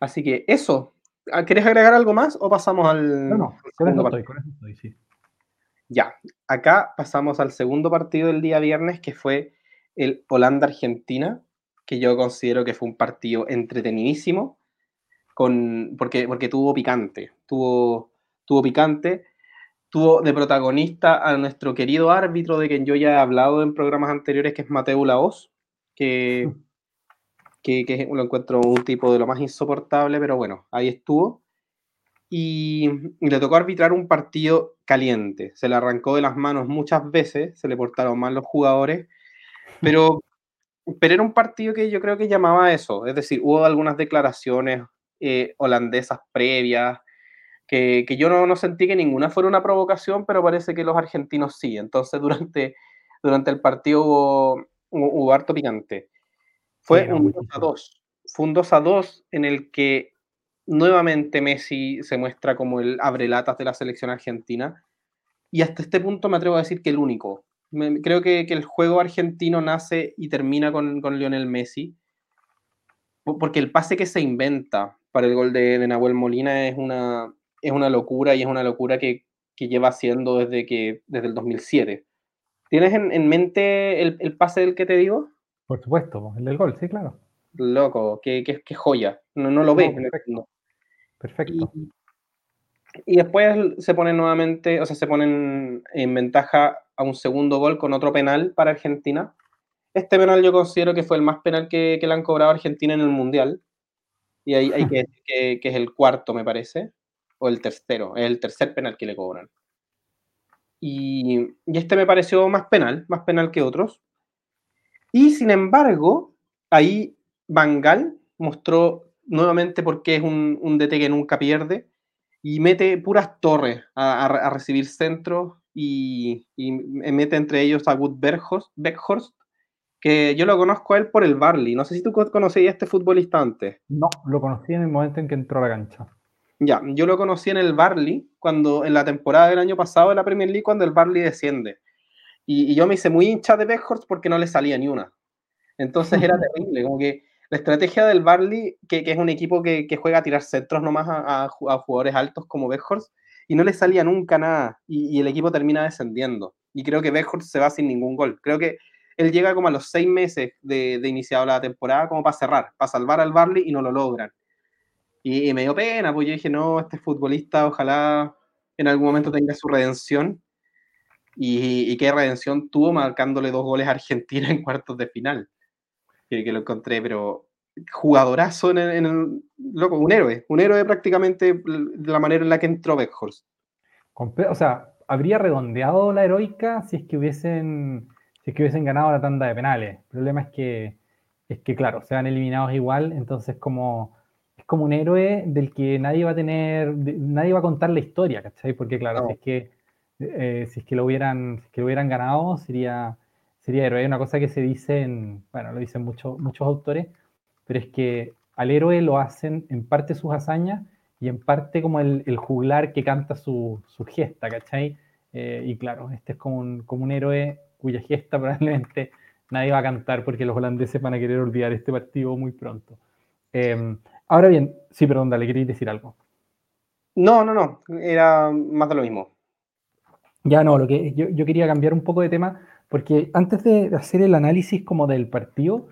Así que eso, Ah, ¿Quieres agregar algo más o pasamos al. No, no, con eso estoy, con eso estoy, sí. Ya, acá pasamos al segundo partido del día viernes, que fue el Holanda-Argentina, que yo considero que fue un partido entretenidísimo, con, porque, porque tuvo picante, tuvo, tuvo picante, tuvo de protagonista a nuestro querido árbitro de quien yo ya he hablado en programas anteriores, que es Mateo Laos, que, que, lo encuentro un tipo de lo más insoportable, pero bueno, ahí estuvo. Y, le tocó arbitrar un partido caliente. Se le arrancó de las manos muchas veces, se le portaron mal los jugadores, pero, pero era un partido que yo creo que llamaba eso. Es decir, hubo algunas declaraciones eh, holandesas previas que, que yo no, no, sentí que ninguna fuera una provocación, pero parece que los argentinos sí. Entonces, durante, durante el partido hubo, hubo harto picante. Fue un 2 a 2. Fue un 2 a 2 en el que nuevamente Messi se muestra como el abrelatas de la selección argentina. Y hasta este punto me atrevo a decir que el único. creo que, el juego argentino nace y termina con, con, Lionel Messi. Porque el pase que se inventa para el gol de, Nahuel Molina es una, es una locura y es una locura que, lleva haciendo desde, que, desde el 2007. ¿Tienes en, mente el, el, pase del que te digo? Por supuesto, el del gol, sí, claro. Loco, qué, qué, joya. No, no lo ve. perfecto. perfecto. Y, después se ponen nuevamente, o sea, se ponen en ventaja a un segundo gol con otro penal para Argentina. Este penal yo considero que fue el más penal que, que le han cobrado a Argentina en el Mundial. Y hay, hay que decir que, que, es el cuarto, me parece, o el tercero, es el tercer penal que le cobran. Y, y este me pareció más penal, más penal que otros. Y sin embargo, ahí Bangal mostró nuevamente por qué es un, un DT que nunca pierde y mete puras torres a, recibir centros y, mete entre ellos a Wood Beckhorst, que yo lo conozco a él por el Barley. No sé si tú conocías a este futbolista antes. No, lo conocí en el momento en que entró a la cancha. Ya, yo lo conocí en el Barley, cuando en la temporada del año pasado de la Premier League, cuando el Barley desciende. Y, yo me hice muy hincha de Beckhorst porque no le salía ni una. Entonces era terrible, como que la estrategia del Barley, que, que es un equipo que, que, juega a tirar centros nomás a, a, jugadores altos como Beckhorst, y no le salía nunca nada, y, y, el equipo termina descendiendo. Y creo que Beckhorst se va sin ningún gol. Creo que él llega como a los seis meses de, de iniciado la temporada como para cerrar, para salvar al Barley y no lo logran. Y, y me dio pena, pues yo dije, no, este futbolista ojalá en algún momento tenga su redención y, qué redención tuvo marcándole dos goles a Argentina en cuartos de final. Que, que lo encontré, pero jugadorazo en el, loco, un héroe, un héroe prácticamente de la manera en la que entró Beckhorst. O sea, habría redondeado la heroica si es que hubiesen, si es que hubiesen ganado la tanda de penales. El problema es que, es que claro, se van eliminados igual, entonces como es como un héroe del que nadie va a tener, nadie va a contar la historia, ¿cachai? Porque claro, es que eh, si es que lo hubieran, que lo hubieran ganado, sería, sería héroe. Hay una cosa que se dice en, bueno, lo dicen muchos muchos autores, pero es que al héroe lo hacen en parte sus hazañas y en parte como el, el juglar que canta su, su gesta, ¿cachai? Eh, y claro, este es como un, como un héroe cuya gesta probablemente nadie va a cantar porque los holandeses van a querer olvidar este partido muy pronto. Em, ahora bien, sí, perdón, dale, queréis decir algo. No, no, no, era más de lo mismo. Ya no, lo que yo, quería cambiar un poco de tema, porque antes de hacer el análisis como del partido,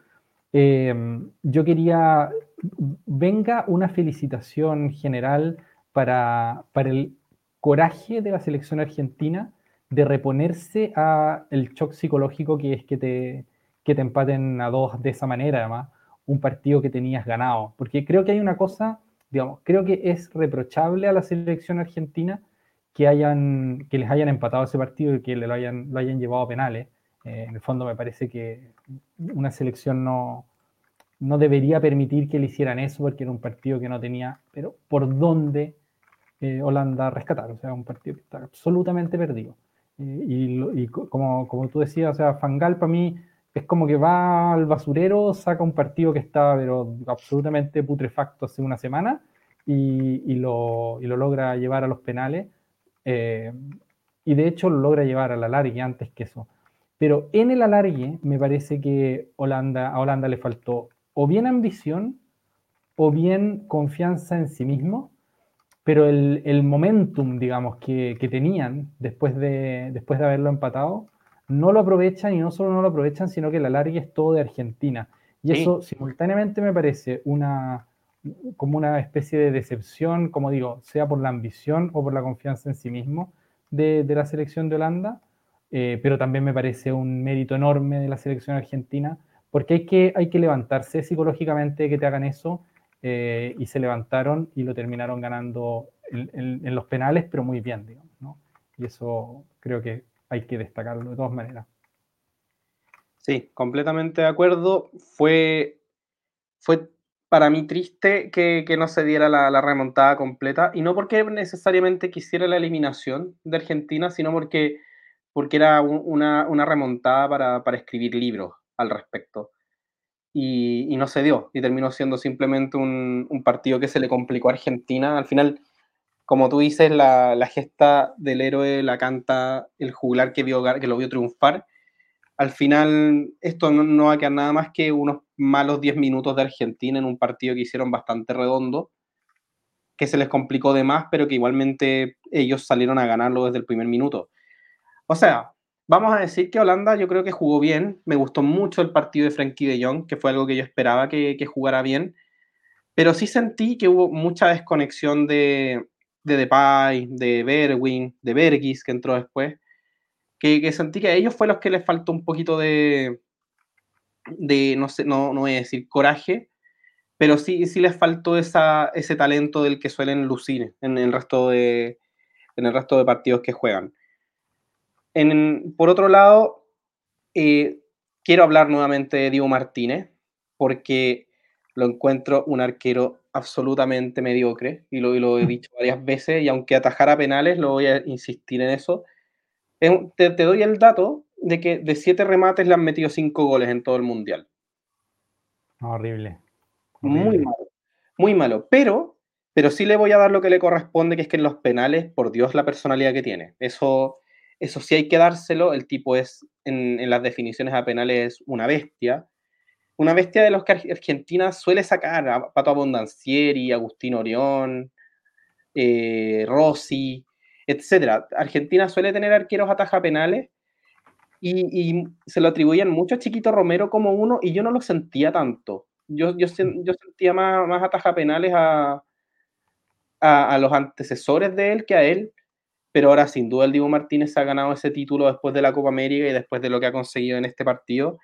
em, yo quería, venga una felicitación general para, para el coraje de la selección argentina de reponerse a el shock psicológico que es que te, que te empaten a dos de esa manera, además, un partido que tenías ganado. Porque creo que hay una cosa, digamos, creo que es reprochable a la selección argentina que, hayan, que les hayan empatado ese partido y que lo hayan, lo hayan llevado a penales. Eh, en el fondo me parece que una selección no, no debería permitir que le hicieran eso porque era un partido que no tenía, pero por dónde eh, Holanda rescatar, o sea, un partido que está absolutamente perdido. Y, como, como, tú decías, o sea, Fangal para mí es como que va al basurero, saca un partido que estaba pero absolutamente putrefacto hace una semana y, y, lo, y lo logra llevar a los penales eh, y de hecho lo logra llevar al alargue antes que eso. Pero en el alargue me parece que Holanda, a Holanda le faltó o bien ambición o bien confianza en sí mismo, pero el, el momentum, digamos, que, que, tenían después de, después de haberlo empatado, no lo aprovechan y no solo no lo aprovechan, sino que el alargue es todo de Argentina. Y eso simultáneamente me parece una, como una especie de decepción, como digo, sea por la ambición o por la confianza en sí mismo de, la selección de Holanda, eh, pero también me parece un mérito enorme de la selección argentina porque hay que, hay que levantarse psicológicamente que te hagan eso, eh, y se levantaron y lo terminaron ganando en, los penales, pero muy bien, digamos, ¿no? Y eso creo que hay que destacarlo de todas maneras. Sí, completamente de acuerdo. Fue, fue para mí triste que, no se diera la, remontada completa, y no porque necesariamente quisiera la eliminación de Argentina, sino porque, porque era una, remontada para, para, escribir libros al respecto. Y, no se dio, y terminó siendo simplemente un, partido que se le complicó a Argentina. Al final, como tú dices, la, gesta del héroe la canta el juglar que, vio, que lo vio triunfar al final esto no, va a quedar nada más que unos malos 10 minutos de Argentina en un partido que hicieron bastante redondo, que se les complicó de más, pero que igualmente ellos salieron a ganarlo desde el primer minuto. O sea, vamos a decir que Holanda yo creo que jugó bien, me gustó mucho el partido de Frankie de Jong, que fue algo que yo esperaba que, jugara bien, pero sí sentí que hubo mucha desconexión de, de Depay, de Berwin, de Bergis, que entró después, que, sentí que a ellos fue los que les faltó un poquito de, de no sé, no, no voy a decir coraje, pero sí, sí les faltó esa, ese talento del que suelen lucir en el resto de, en el resto de partidos que juegan. En, por otro lado, eh, quiero hablar nuevamente de Diego Martínez, porque lo encuentro un arquero absolutamente mediocre, y lo, y lo he dicho varias veces, y aunque atajara penales, lo voy a insistir en eso, te, doy el dato de que de siete remates le han metido cinco goles en todo el mundial. Horrible. Muy malo. Muy malo. Pero, pero sí le voy a dar lo que le corresponde, que es que en los penales, por Dios, la personalidad que tiene. Eso, eso sí hay que dárselo. El tipo es, en, las definiciones a penales, una bestia. Una bestia de los que Argentina suele sacar a Pato Abondancieri, Agustín Orión, eh, Rossi etcétera. Argentina suele tener arqueros ataja penales y, se lo atribuían mucho a Chiquito Romero como uno y yo no lo sentía tanto. Yo, yo, yo sentía más, más ataja penales a, a, los antecesores de él que a él, pero ahora sin duda el Diego Martínez ha ganado ese título después de la Copa América y después de lo que ha conseguido en este partido,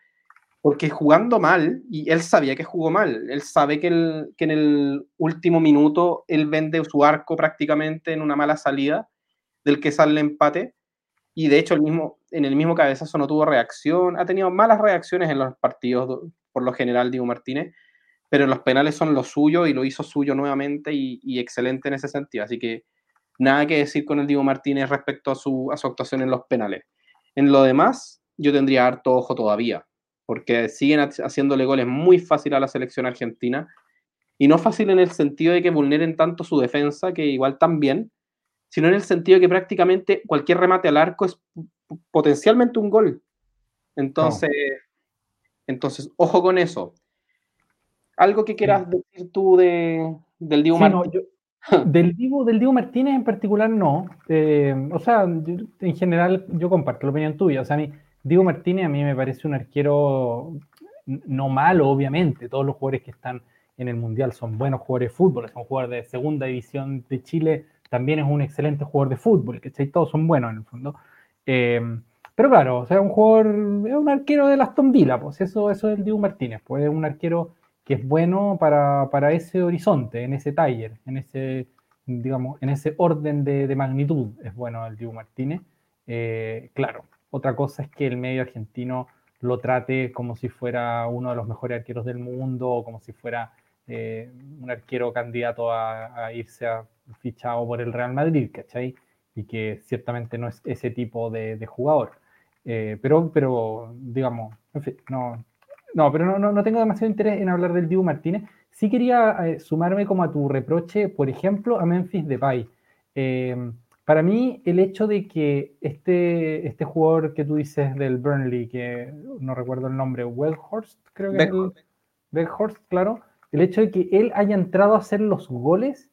porque jugando mal, y él sabía que jugó mal, él sabe que, en el último minuto él vende su arco prácticamente en una mala salida del que sale el empate. Y de hecho, el mismo, en el mismo cabezazo no tuvo reacción. Ha tenido malas reacciones en los partidos, por lo general, Diego Martínez. Pero los penales son lo suyo y lo hizo suyo nuevamente y, excelente en ese sentido. Así que nada que decir con el Diego Martínez respecto a su, a su actuación en los penales. En lo demás, yo tendría harto ojo todavía, porque siguen haciéndole goles muy fácil a la selección argentina. Y no fácil en el sentido de que vulneren tanto su defensa, que igual también, sino en el sentido de que prácticamente cualquier remate al arco es potencialmente un gol. Entonces, entonces ojo con eso. ¿Algo que quieras decir tú de, del Diego Martínez? del, Diego, del Diego Martínez en particular no. Eh, o sea, en general yo comparto la opinión tuya. O sea, a mí, Diego Martínez a mí me parece un arquero no malo, obviamente. Todos los jugadores que están en el Mundial son buenos jugadores de fútbol, son jugadores de segunda división de Chile también es un excelente jugador de fútbol, que todos son buenos en el fondo. Eh, pero claro, o sea, un jugador, es un arquero de Villa, pues eso, eso es el Diego Martínez, pues es un arquero que es bueno para, ese horizonte, en ese taller, en ese, digamos, en ese orden de, magnitud, es bueno el Diego Martínez. Eh, claro, otra cosa es que el medio argentino lo trate como si fuera uno de los mejores arqueros del mundo, o como si fuera eh, un arquero candidato a, irse a, fichado por el Real Madrid, ¿cachai? Y que ciertamente no es ese tipo de, jugador. Eh, pero, pero, digamos, en fin, no, no, pero no, no, tengo demasiado interés en hablar del Dibu Martínez. Sí quería eh, sumarme como a tu reproche, por ejemplo, a Memphis Depay. para mí, el hecho de que este, este jugador que tú dices del Burnley, que no recuerdo el nombre, Weghorst, creo que Weghorst, claro, el hecho de que él haya entrado a hacer los goles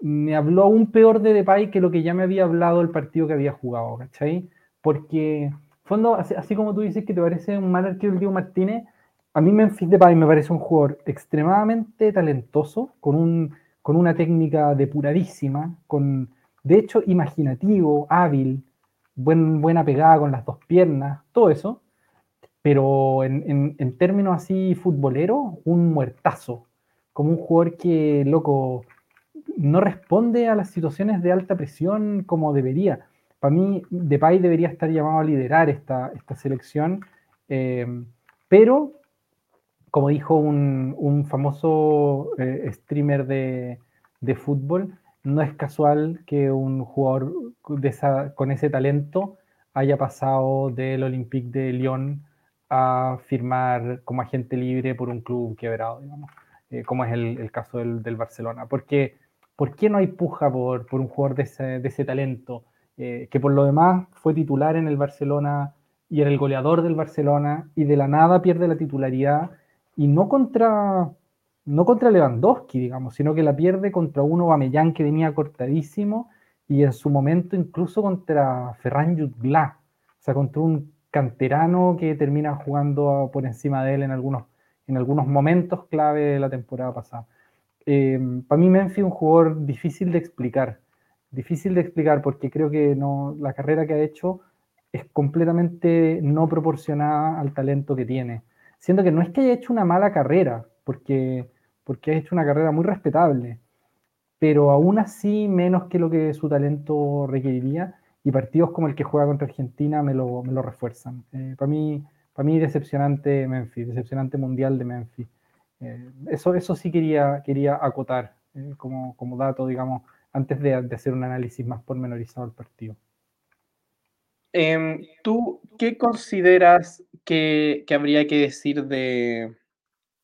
me habló aún peor de Depay que lo que ya me había hablado el partido que había jugado, ¿cachai? Porque, fondo, así, como tú dices que te parece un mal arquero el Diego Martínez, a mí Memphis Depay me parece un jugador extremadamente talentoso, con, un, con una técnica depuradísima, con, de hecho, imaginativo, hábil, buen, buena pegada con las dos piernas, todo eso. pero en, en, términos así futboleros, un muertazo, como un jugador que, loco, no responde a las situaciones de alta presión como debería. Para mí, Depay debería estar llamado a liderar esta, esta selección, eh, pero, como dijo un, un famoso eh, streamer de, de, fútbol, no es casual que un jugador con ese talento haya pasado del Olympique de Lyon a firmar como agente libre por un club quebrado, digamos, eh, como es el, el caso del, del, Barcelona. Porque, ¿Por qué no hay puja por, por un jugador de ese, de ese talento? Eh, que por lo demás fue titular en el Barcelona y era el goleador del Barcelona y de la nada pierde la titularidad y no contra no contra Lewandowski, digamos, sino que la pierde contra uno Bamellán que venía cortadísimo y en su momento incluso contra Ferran Jutgla, o sea, contra un canterano que termina jugando por encima de él en algunos, en algunos momentos clave de la temporada pasada. Eh, para mí Memphis es un jugador difícil de explicar, difícil de explicar porque creo que no, la carrera que ha hecho es completamente no proporcionada al talento que tiene. Siento que no es que haya hecho una mala carrera, porque, porque ha hecho una carrera muy respetable, pero aún así menos que lo que su talento requeriría y partidos como el que juega contra Argentina me lo, me lo refuerzan. Eh, para, mí, para mí decepcionante Memphis, decepcionante mundial de Memphis. Eh, eso, eso sí quería, quería acotar eh, como, como dato, digamos, antes de, de, hacer un análisis más pormenorizado del partido. Em, ¿Tú qué consideras que, habría que decir de,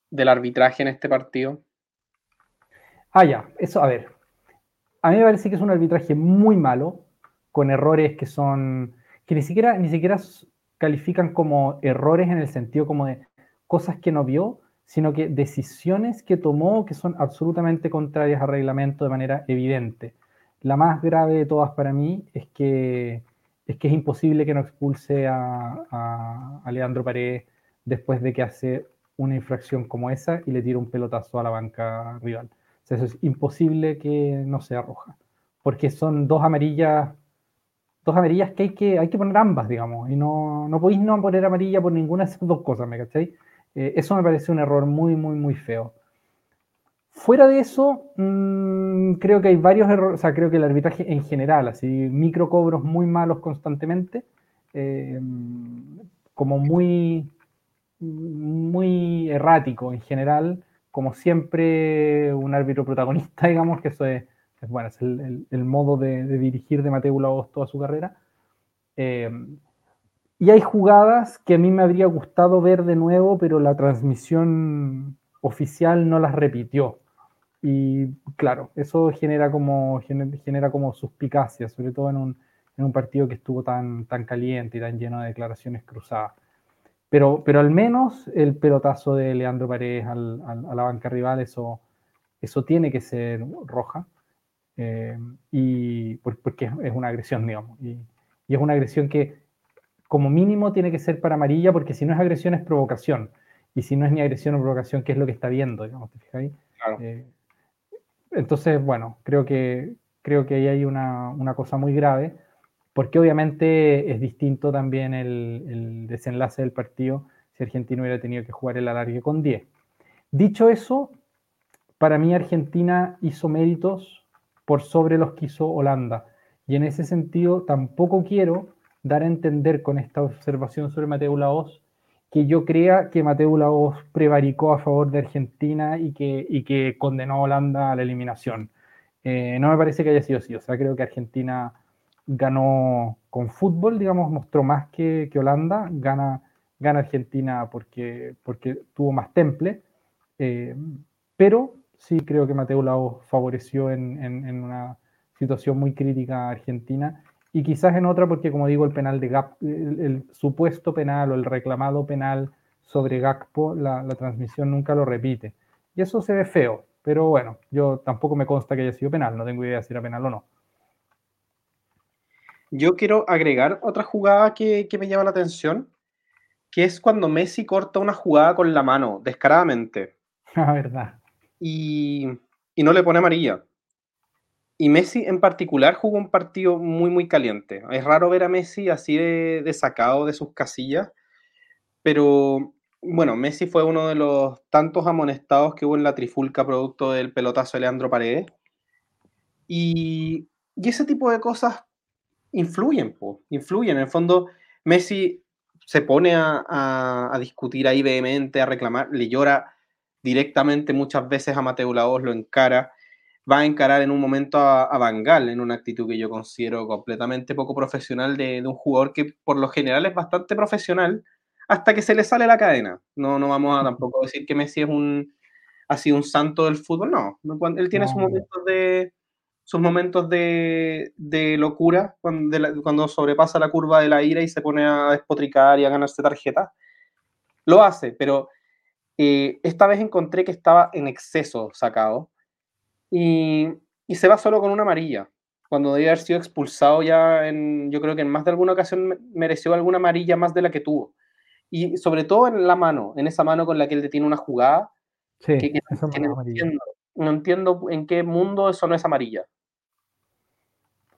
del arbitraje en este partido? Ah, ya, eso, a ver. A mí me parece que es un arbitraje muy malo, con errores que son. que ni siquiera, ni siquiera califican como errores en el sentido como de cosas que no vio, sino que decisiones que tomó que son absolutamente contrarias al reglamento de manera evidente. La más grave de todas para mí es que es, que es imposible que no expulse a, a, a Leandro Paredes después de que hace una infracción como esa y le tira un pelotazo a la banca rival eso es imposible que no sea roja, porque son dos amarillas, dos amarillas que hay que, hay que poner ambas, digamos, y no, no podéis no poner amarilla por ninguna de esas dos cosas, ¿me cacháis? Eh, eso me parece un error muy, muy, muy feo. Fuera de eso, mmm, creo que hay varios errores, o sea, creo que el arbitraje en general, así, microcobros muy malos constantemente, eh, como muy, muy errático en general, como siempre, un árbitro protagonista, digamos, que eso es, bueno, es el, modo de, dirigir de Mateo Lagos toda su carrera. Eh, y hay jugadas que a mí me habría gustado ver de nuevo, pero la transmisión oficial no las repitió. Y claro, eso genera como, genera como suspicacia, sobre todo en un, en un partido que estuvo tan, tan caliente y tan lleno de declaraciones cruzadas. Pero, pero al menos el pelotazo de Leandro Paredes al, al, a la banca rival, eso, eso tiene que ser roja. Eh, y porque es una agresión, digamos. Y, y, es una agresión que, como mínimo, tiene que ser para amarilla, porque si no es agresión, es provocación. Y si no es ni agresión o provocación, ¿qué es lo que está viendo? Digamos, ¿te fijáis? Claro. Eh, entonces, bueno, creo que, creo que ahí hay una, una cosa muy grave porque obviamente es distinto también el, el, desenlace del partido si Argentina hubiera tenido que jugar el alargue con 10. Dicho eso, para mí Argentina hizo méritos por sobre los que hizo Holanda. Y en ese sentido tampoco quiero dar a entender con esta observación sobre Mateo Laos que yo crea que Mateo Laos prevaricó a favor de Argentina y que, y que condenó a Holanda a la eliminación. Eh, no me parece que haya sido así. O sea, creo que Argentina ganó con fútbol, digamos, mostró más que, que Holanda, gana, gana Argentina porque, porque tuvo más temple, eh, pero sí creo que Mateo Lao favoreció en, en, en, una situación muy crítica a Argentina y quizás en otra porque, como digo, el penal de Gap, el, el supuesto penal o el reclamado penal sobre Gakpo, la, la transmisión nunca lo repite. Y eso se ve feo, pero bueno, yo tampoco me consta que haya sido penal, no tengo idea si era penal o no. Yo quiero agregar otra jugada que, que, me llama la atención, que es cuando Messi corta una jugada con la mano, descaradamente. Ah, verdad. Y, y, no le pone amarilla. Y Messi en particular jugó un partido muy, muy caliente. Es raro ver a Messi así de, de sacado de sus casillas, pero bueno, Messi fue uno de los tantos amonestados que hubo en la trifulca producto del pelotazo de Leandro Paredes. Y, ese tipo de cosas influyen, influyen. En el fondo, Messi se pone a, discutir ahí vehemente, a reclamar, le llora directamente muchas veces a Mateo Laos, lo encara, va a encarar en un momento a, a Bangal en una actitud que yo considero completamente poco profesional de, de, un jugador que por lo general es bastante profesional hasta que se le sale la cadena. No, no vamos a tampoco decir que Messi es un, ha sido un santo del fútbol, no, él tiene sus momentos de, sus momentos de, locura cuando, sobrepasa la curva de la ira y se pone a despotricar y a ganarse tarjeta. Lo hace, pero eh, esta vez encontré que estaba en exceso sacado y, se va solo con una amarilla. Cuando debe haber sido expulsado ya, en, yo creo que en más de alguna ocasión mereció alguna amarilla más de la que tuvo. Y sobre todo en la mano, en esa mano con la que él detiene una jugada. Sí, no, entiendo, no entiendo en qué mundo eso no es amarilla.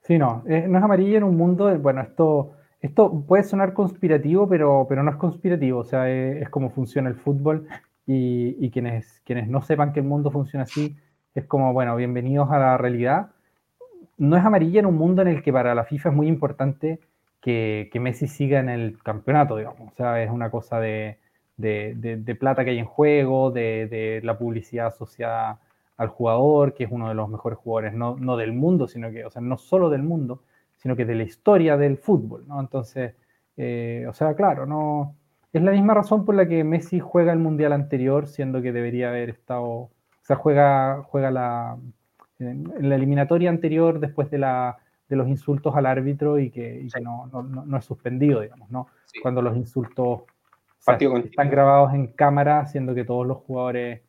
Sí, no, eh, no es amarilla en un mundo, bueno, esto, esto puede sonar conspirativo, pero, pero no es conspirativo, o sea, es, como funciona el fútbol y, quienes, quienes no sepan que el mundo funciona así, es como, bueno, bienvenidos a la realidad. No es amarilla en un mundo en el que para la FIFA es muy importante que, Messi siga en el campeonato, digamos, o sea, es una cosa de, de plata que hay en juego, de, la publicidad asociada al jugador, que es uno de los mejores jugadores, no, no, del mundo, sino que, o sea, no solo del mundo, sino que de la historia del fútbol, ¿no? Entonces, eh, o sea, claro, no, es la misma razón por la que Messi juega el mundial anterior, siendo que debería haber estado, o sea, juega, juega la, en la eliminatoria anterior después de, la, de los insultos al árbitro y que, no, no, no, es suspendido, digamos, ¿no? Cuando los insultos están grabados en cámara, siendo que todos los jugadores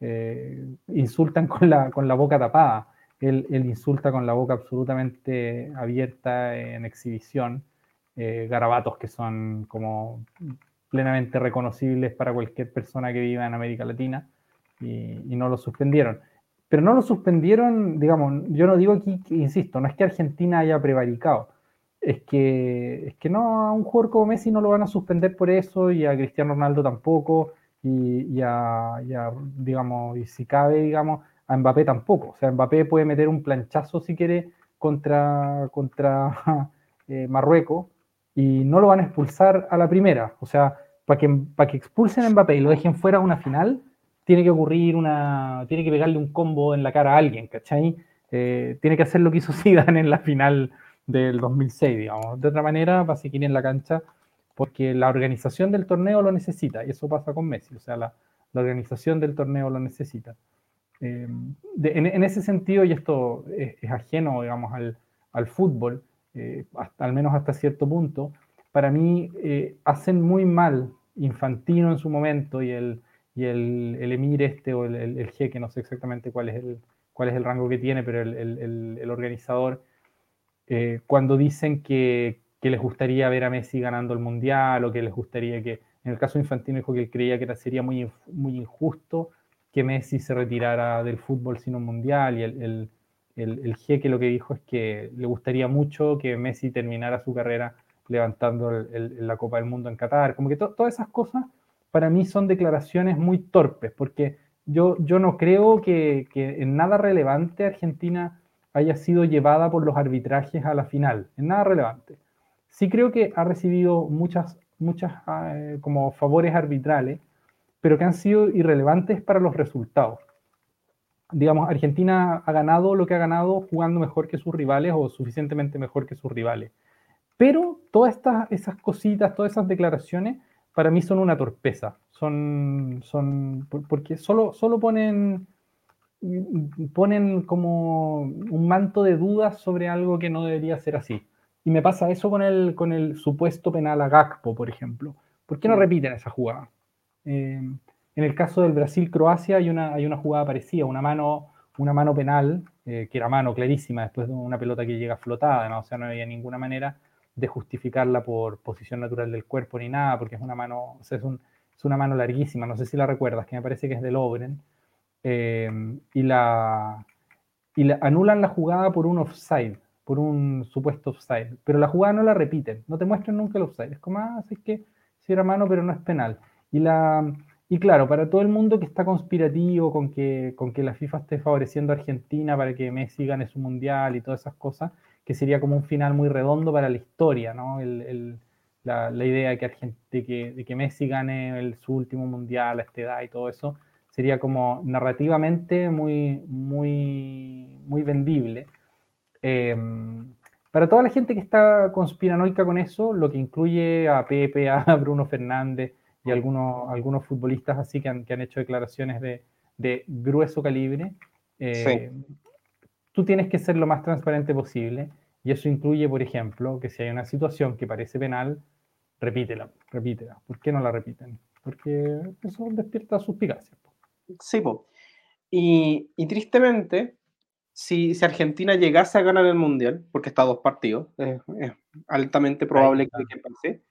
eh, insultan con la, con la boca tapada. Él, insulta con la boca absolutamente abierta en exhibición, eh, garabatos que son como plenamente reconocibles para cualquier persona que viva en América Latina y, no lo suspendieron. Pero no lo suspendieron, digamos, yo no digo aquí, insisto, no es que Argentina haya prevaricado, es que, es que no, a un jugador como Messi no lo van a suspender por eso y a Cristiano Ronaldo tampoco y, a, digamos, y si cabe, digamos, a Mbappé tampoco. O sea, Mbappé puede meter un planchazo si quiere contra, contra eh, Marruecos y no lo van a expulsar a la primera. O sea, para que, para que expulsen a Mbappé y lo dejen fuera a una final, tiene que ocurrir una. tiene que pegarle un combo en la cara a alguien, ¿cachai? Eh, tiene que hacer lo que hizo Zidane en la final del 2006, digamos. De otra manera, va a seguir en la cancha porque la organización del torneo lo necesita, y eso pasa con Messi, o sea, la, organización del torneo lo necesita. Eh, en, ese sentido, y esto es, ajeno, digamos, al, fútbol, eh, al menos hasta cierto punto, para mí eh, hacen muy mal Infantino en su momento y el, y el, emir este o el, el, jeque, no sé exactamente cuál es el, cuál es el rango que tiene, pero el, organizador, cuando dicen que, que les gustaría ver a Messi ganando el Mundial o que les gustaría que, en el caso de Infantino dijo que creía que sería muy, muy injusto que Messi se retirara del fútbol sin un Mundial y el, el, el, jeque lo que dijo es que le gustaría mucho que Messi terminara su carrera levantando la Copa del Mundo en Qatar. Como que todas esas cosas para mí son declaraciones muy torpes, porque yo, yo no creo que, que, en nada relevante Argentina haya sido llevada por los arbitrajes a la final, en nada relevante sí creo que ha recibido muchas, muchas eh, como favores arbitrales, pero que han sido irrelevantes para los resultados. Digamos, Argentina ha ganado lo que ha ganado jugando mejor que sus rivales o suficientemente mejor que sus rivales. Pero todas estas esas cositas, todas esas declaraciones, para mí son una torpeza. Son, son porque solo, solo ponen, ponen como un manto de dudas sobre algo que no debería ser así. Y me pasa eso con el, con el supuesto penal a Gakpo, por ejemplo. ¿Por qué no mm. repiten esa jugada? Eh, en el caso del Brasil-Croacia hay una, hay una jugada parecida, una mano, una mano penal, eh, que era mano clarísima después de una pelota que llega flotada, ¿no? o sea, no había ninguna manera de justificarla por posición natural del cuerpo ni nada, porque es una mano, es, un, es una mano larguísima, no sé si la recuerdas, que me parece que es de Lobren, eh, y, la, y la, anulan la jugada por un offside por un supuesto offside, pero la jugada no la repiten, no te muestran nunca el offside. Es como, ah, es que si era mano, pero no es penal. Y, la, y claro, para todo el mundo que está conspirativo con que, con que la FIFA esté favoreciendo a Argentina para que Messi gane su mundial y todas esas cosas, que sería como un final muy redondo para la historia, ¿no? la, idea de que, que, de que Messi gane el, su último mundial a esta edad y todo eso, sería como narrativamente muy, muy, muy vendible. Em, para toda la gente que está conspiranoica con eso, lo que incluye a Pepe, a Bruno Fernández y algunos, algunos futbolistas así que han, que han hecho declaraciones de, de grueso calibre, eh, tú tienes que ser lo más transparente posible. Y eso incluye, por ejemplo, que si hay una situación que parece penal, repítela, repítela. ¿Por qué no la repiten? Porque eso despierta suspicacia. Sí, Y, tristemente, si, si, Argentina llegase a ganar el Mundial, porque está a dos partidos, es, altamente probable que, pase.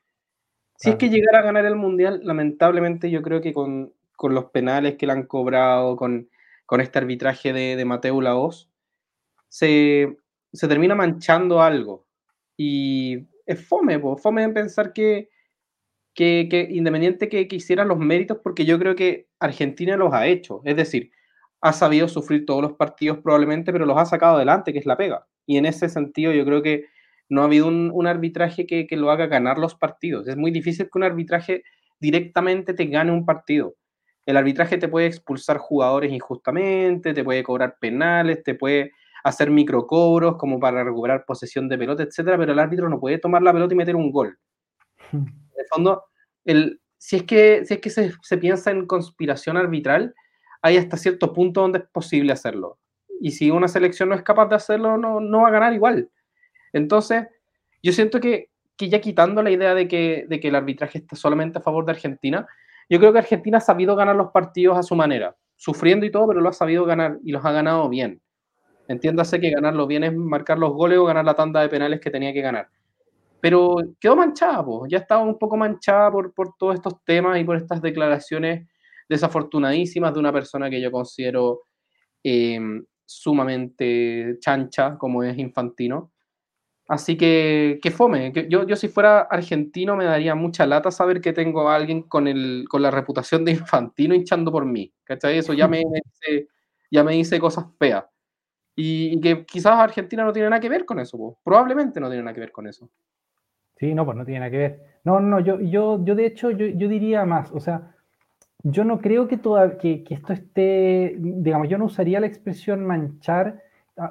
Si es que llegara a ganar el Mundial, lamentablemente yo creo que con, los penales que le han cobrado, con, este arbitraje de, de Mateo Laos, se, se termina manchando algo. Y es fome, fome en pensar que, que, independiente que, que hicieran los méritos, porque yo creo que Argentina los ha hecho. Es decir, ha sabido sufrir todos los partidos probablemente, pero los ha sacado adelante, que es la pega. Y en ese sentido yo creo que no ha habido un, arbitraje que, que, lo haga ganar los partidos. Es muy difícil que un arbitraje directamente te gane un partido. El arbitraje te puede expulsar jugadores injustamente, te puede cobrar penales, te puede hacer microcobros como para recuperar posesión de pelota, etcétera, pero el árbitro no puede tomar la pelota y meter un gol. En el fondo, el, si es que, si es que se, se, piensa en conspiración arbitral, hay hasta cierto punto donde es posible hacerlo. Y si una selección no es capaz de hacerlo, no, no va a ganar igual. Entonces, yo siento que, que ya quitando la idea de que, de que el arbitraje está solamente a favor de Argentina, yo creo que Argentina ha sabido ganar los partidos a su manera, sufriendo y todo, pero lo ha sabido ganar y los ha ganado bien. Entiéndase que ganarlo bien es marcar los goles o ganar la tanda de penales que tenía que ganar. Pero quedó manchada, ya estaba un poco manchada por, por todos estos temas y por estas declaraciones desafortunadísimas de una persona que yo considero eh, sumamente chancha, como es Infantino. Así que, que fome. Yo, yo si fuera argentino me daría mucha lata saber que tengo a alguien con, el, con la reputación de Infantino hinchando por mí. ¿Cachai? Eso ya me, ya me dice cosas feas. Y, que quizás Argentina no tiene nada que ver con eso, probablemente no tiene nada que ver con eso. Sí, no, pues no tiene nada que ver. No, no, yo, yo, yo de hecho, yo, yo diría más, o sea, yo no creo que, toda, que, que, esto esté, digamos, yo no usaría la expresión manchar,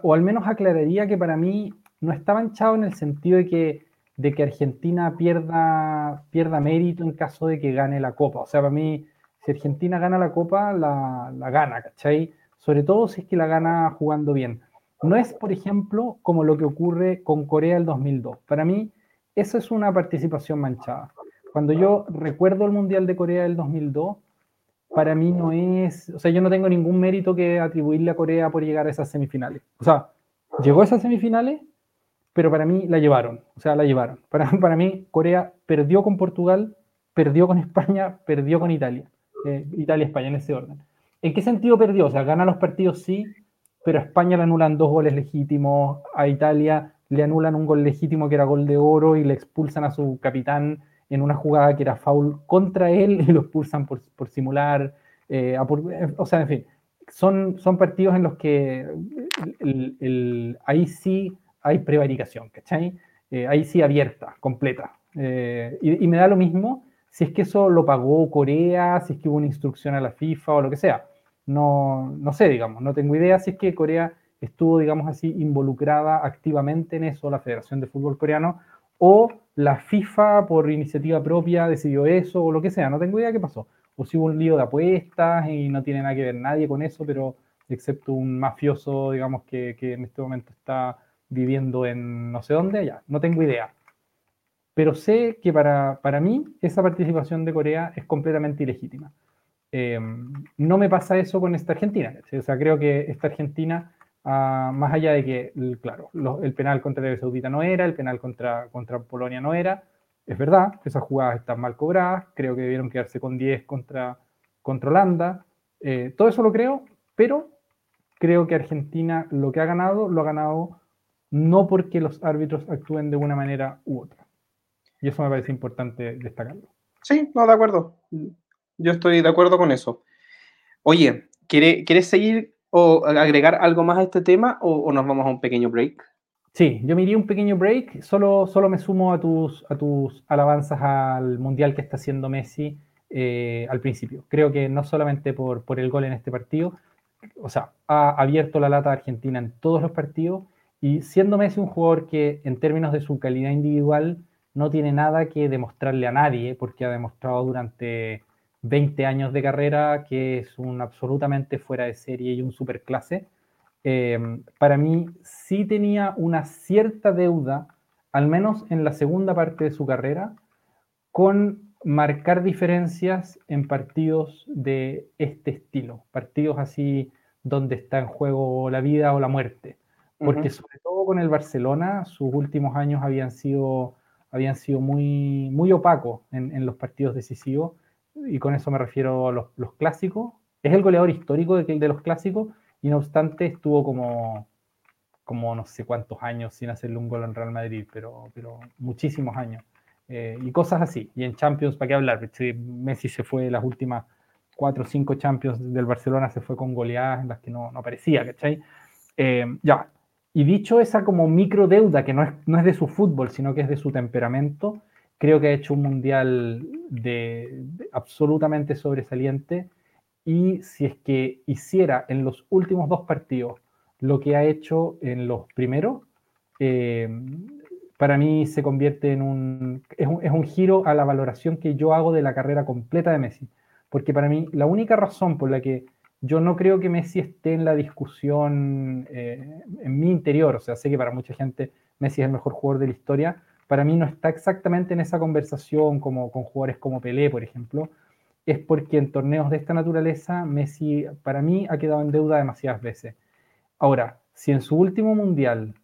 o al menos aclararía que para mí no está manchado en el sentido de que, de que Argentina pierda, pierda mérito en caso de que gane la Copa. O sea, para mí, si Argentina gana la Copa, la, la gana, ¿cachai? Sobre todo si es que la gana jugando bien. No es, por ejemplo, como lo que ocurre con Corea el 2002. Para mí, eso es una participación manchada. Cuando yo recuerdo el Mundial de Corea del 2002, para mí no es, o sea, yo no tengo ningún mérito que atribuirle a Corea por llegar a esas semifinales. O sea, llegó a esas semifinales, pero para mí la llevaron, o sea, la llevaron. Para, para mí, Corea perdió con Portugal, perdió con España, perdió con Italia. Eh, Italia-España en ese orden. ¿En qué sentido perdió? O sea, gana los partidos sí, pero a España le anulan dos goles legítimos, a Italia le anulan un gol legítimo que era gol de oro y le expulsan a su capitán en una jugada que era foul contra él y lo expulsan por, simular. Eh, eh, o sea, en fin, son, son partidos en los que ahí sí hay prevaricación, ¿cachai? Eh, ahí sí abierta, completa. y, y, me da lo mismo si es que eso lo pagó Corea, si es que hubo una instrucción a la FIFA o lo que sea no, no sé, digamos, no tengo idea si es que Corea estuvo, digamos así, involucrada activamente en eso, la Federación de Fútbol Coreano, o la FIFA por iniciativa propia decidió eso, o lo que sea, no tengo idea qué pasó. O si hubo un lío de apuestas y no tiene nada que ver nadie con eso, pero excepto un mafioso, digamos, que, que en este momento está viviendo en no sé dónde, ya, no tengo idea. Pero sé que para, para mí esa participación de Corea es completamente ilegítima. Eh, no me pasa eso con esta Argentina. O sea, creo que esta Argentina, ah, más allá de que, claro, el penal contra Arabia Saudita no era, el penal contra, contra Polonia no era, es verdad, esas jugadas están mal cobradas, creo que debieron quedarse con 10 contra, contra Holanda, eh, todo eso lo creo, pero creo que Argentina lo que ha ganado, lo ha ganado no porque los árbitros actúen de una manera u otra. Y eso me parece importante destacarlo. Sí, no, de acuerdo. Yo estoy de acuerdo con eso. Oye, ¿quieres seguir o agregar algo más a este tema o, nos vamos a un pequeño break? Sí, yo me iría un pequeño break. Solo, solo me sumo a tus, a tus alabanzas al mundial que está haciendo Messi eh, al principio. Creo que no solamente por, por el gol en este partido, o sea, ha abierto la lata a Argentina en todos los partidos y siendo Messi un jugador que en términos de su calidad individual no tiene nada que demostrarle a nadie, porque ha demostrado durante 20 años de carrera que es un absolutamente fuera de serie y un superclase. Eh, para mí sí tenía una cierta deuda, al menos en la segunda parte de su carrera, con marcar diferencias en partidos de este estilo, partidos así donde está en juego la vida o la muerte. Porque sobre todo con el Barcelona, sus últimos años habían sido habían sido muy, muy opacos en, los partidos decisivos, y con eso me refiero a los, clásicos. Es el goleador histórico de, de los clásicos, y no obstante estuvo como, como no sé cuántos años sin hacerle un gol en Real Madrid, pero, pero muchísimos años. Eh, y cosas así. Y en Champions, ¿para qué hablar? Messi se fue las últimas cuatro o cinco Champions del Barcelona, se fue con goleadas en las que no, no aparecía, ¿cachai? Eh, ya, y dicho esa como micro deuda, que no es, no es de su fútbol, sino que es de su temperamento, creo que ha hecho un mundial de, absolutamente sobresaliente. Y si es que hiciera en los últimos dos partidos lo que ha hecho en los primeros, eh, para mí se convierte en un es, un es, un giro a la valoración que yo hago de la carrera completa de Messi. Porque para mí la única razón por la que yo no creo que Messi esté en la discusión eh, en mi interior, o sea, sé que para mucha gente Messi es el mejor jugador de la historia, para mí no está exactamente en esa conversación como con jugadores como Pelé, por ejemplo, es porque en torneos de esta naturaleza Messi para mí ha quedado en deuda demasiadas veces. Ahora, si en su último mundial,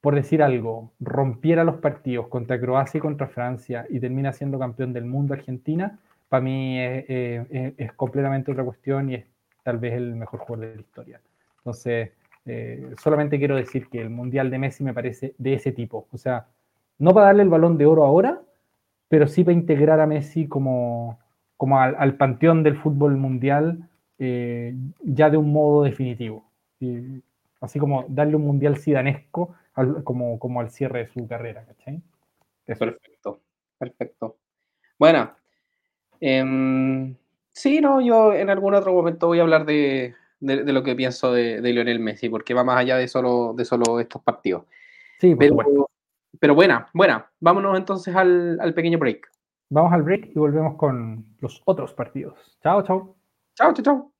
por decir algo, rompiera los partidos contra Croacia y contra Francia y termina siendo campeón del mundo Argentina, para mí es, es completamente otra cuestión y es tal vez el mejor jugador de la historia. Entonces, eh, solamente quiero decir que el Mundial de Messi me parece de ese tipo. O sea, no para darle el balón de oro ahora, pero sí para integrar a Messi como, como al, panteón del fútbol mundial eh, ya de un modo definitivo. así como darle un mundial sidanesco como, como al cierre de su carrera, ¿cachai? Perfecto, perfecto. Bueno, em, Sí, no, yo en algún otro momento voy a hablar de, lo que pienso de, Lionel Messi, porque va más allá de solo, de solo estos partidos. Sí, pero, pero buena, buena. Vámonos entonces al, al pequeño break. Vamos al break y volvemos con los otros partidos. Chao, chao. Chao, chao, chao.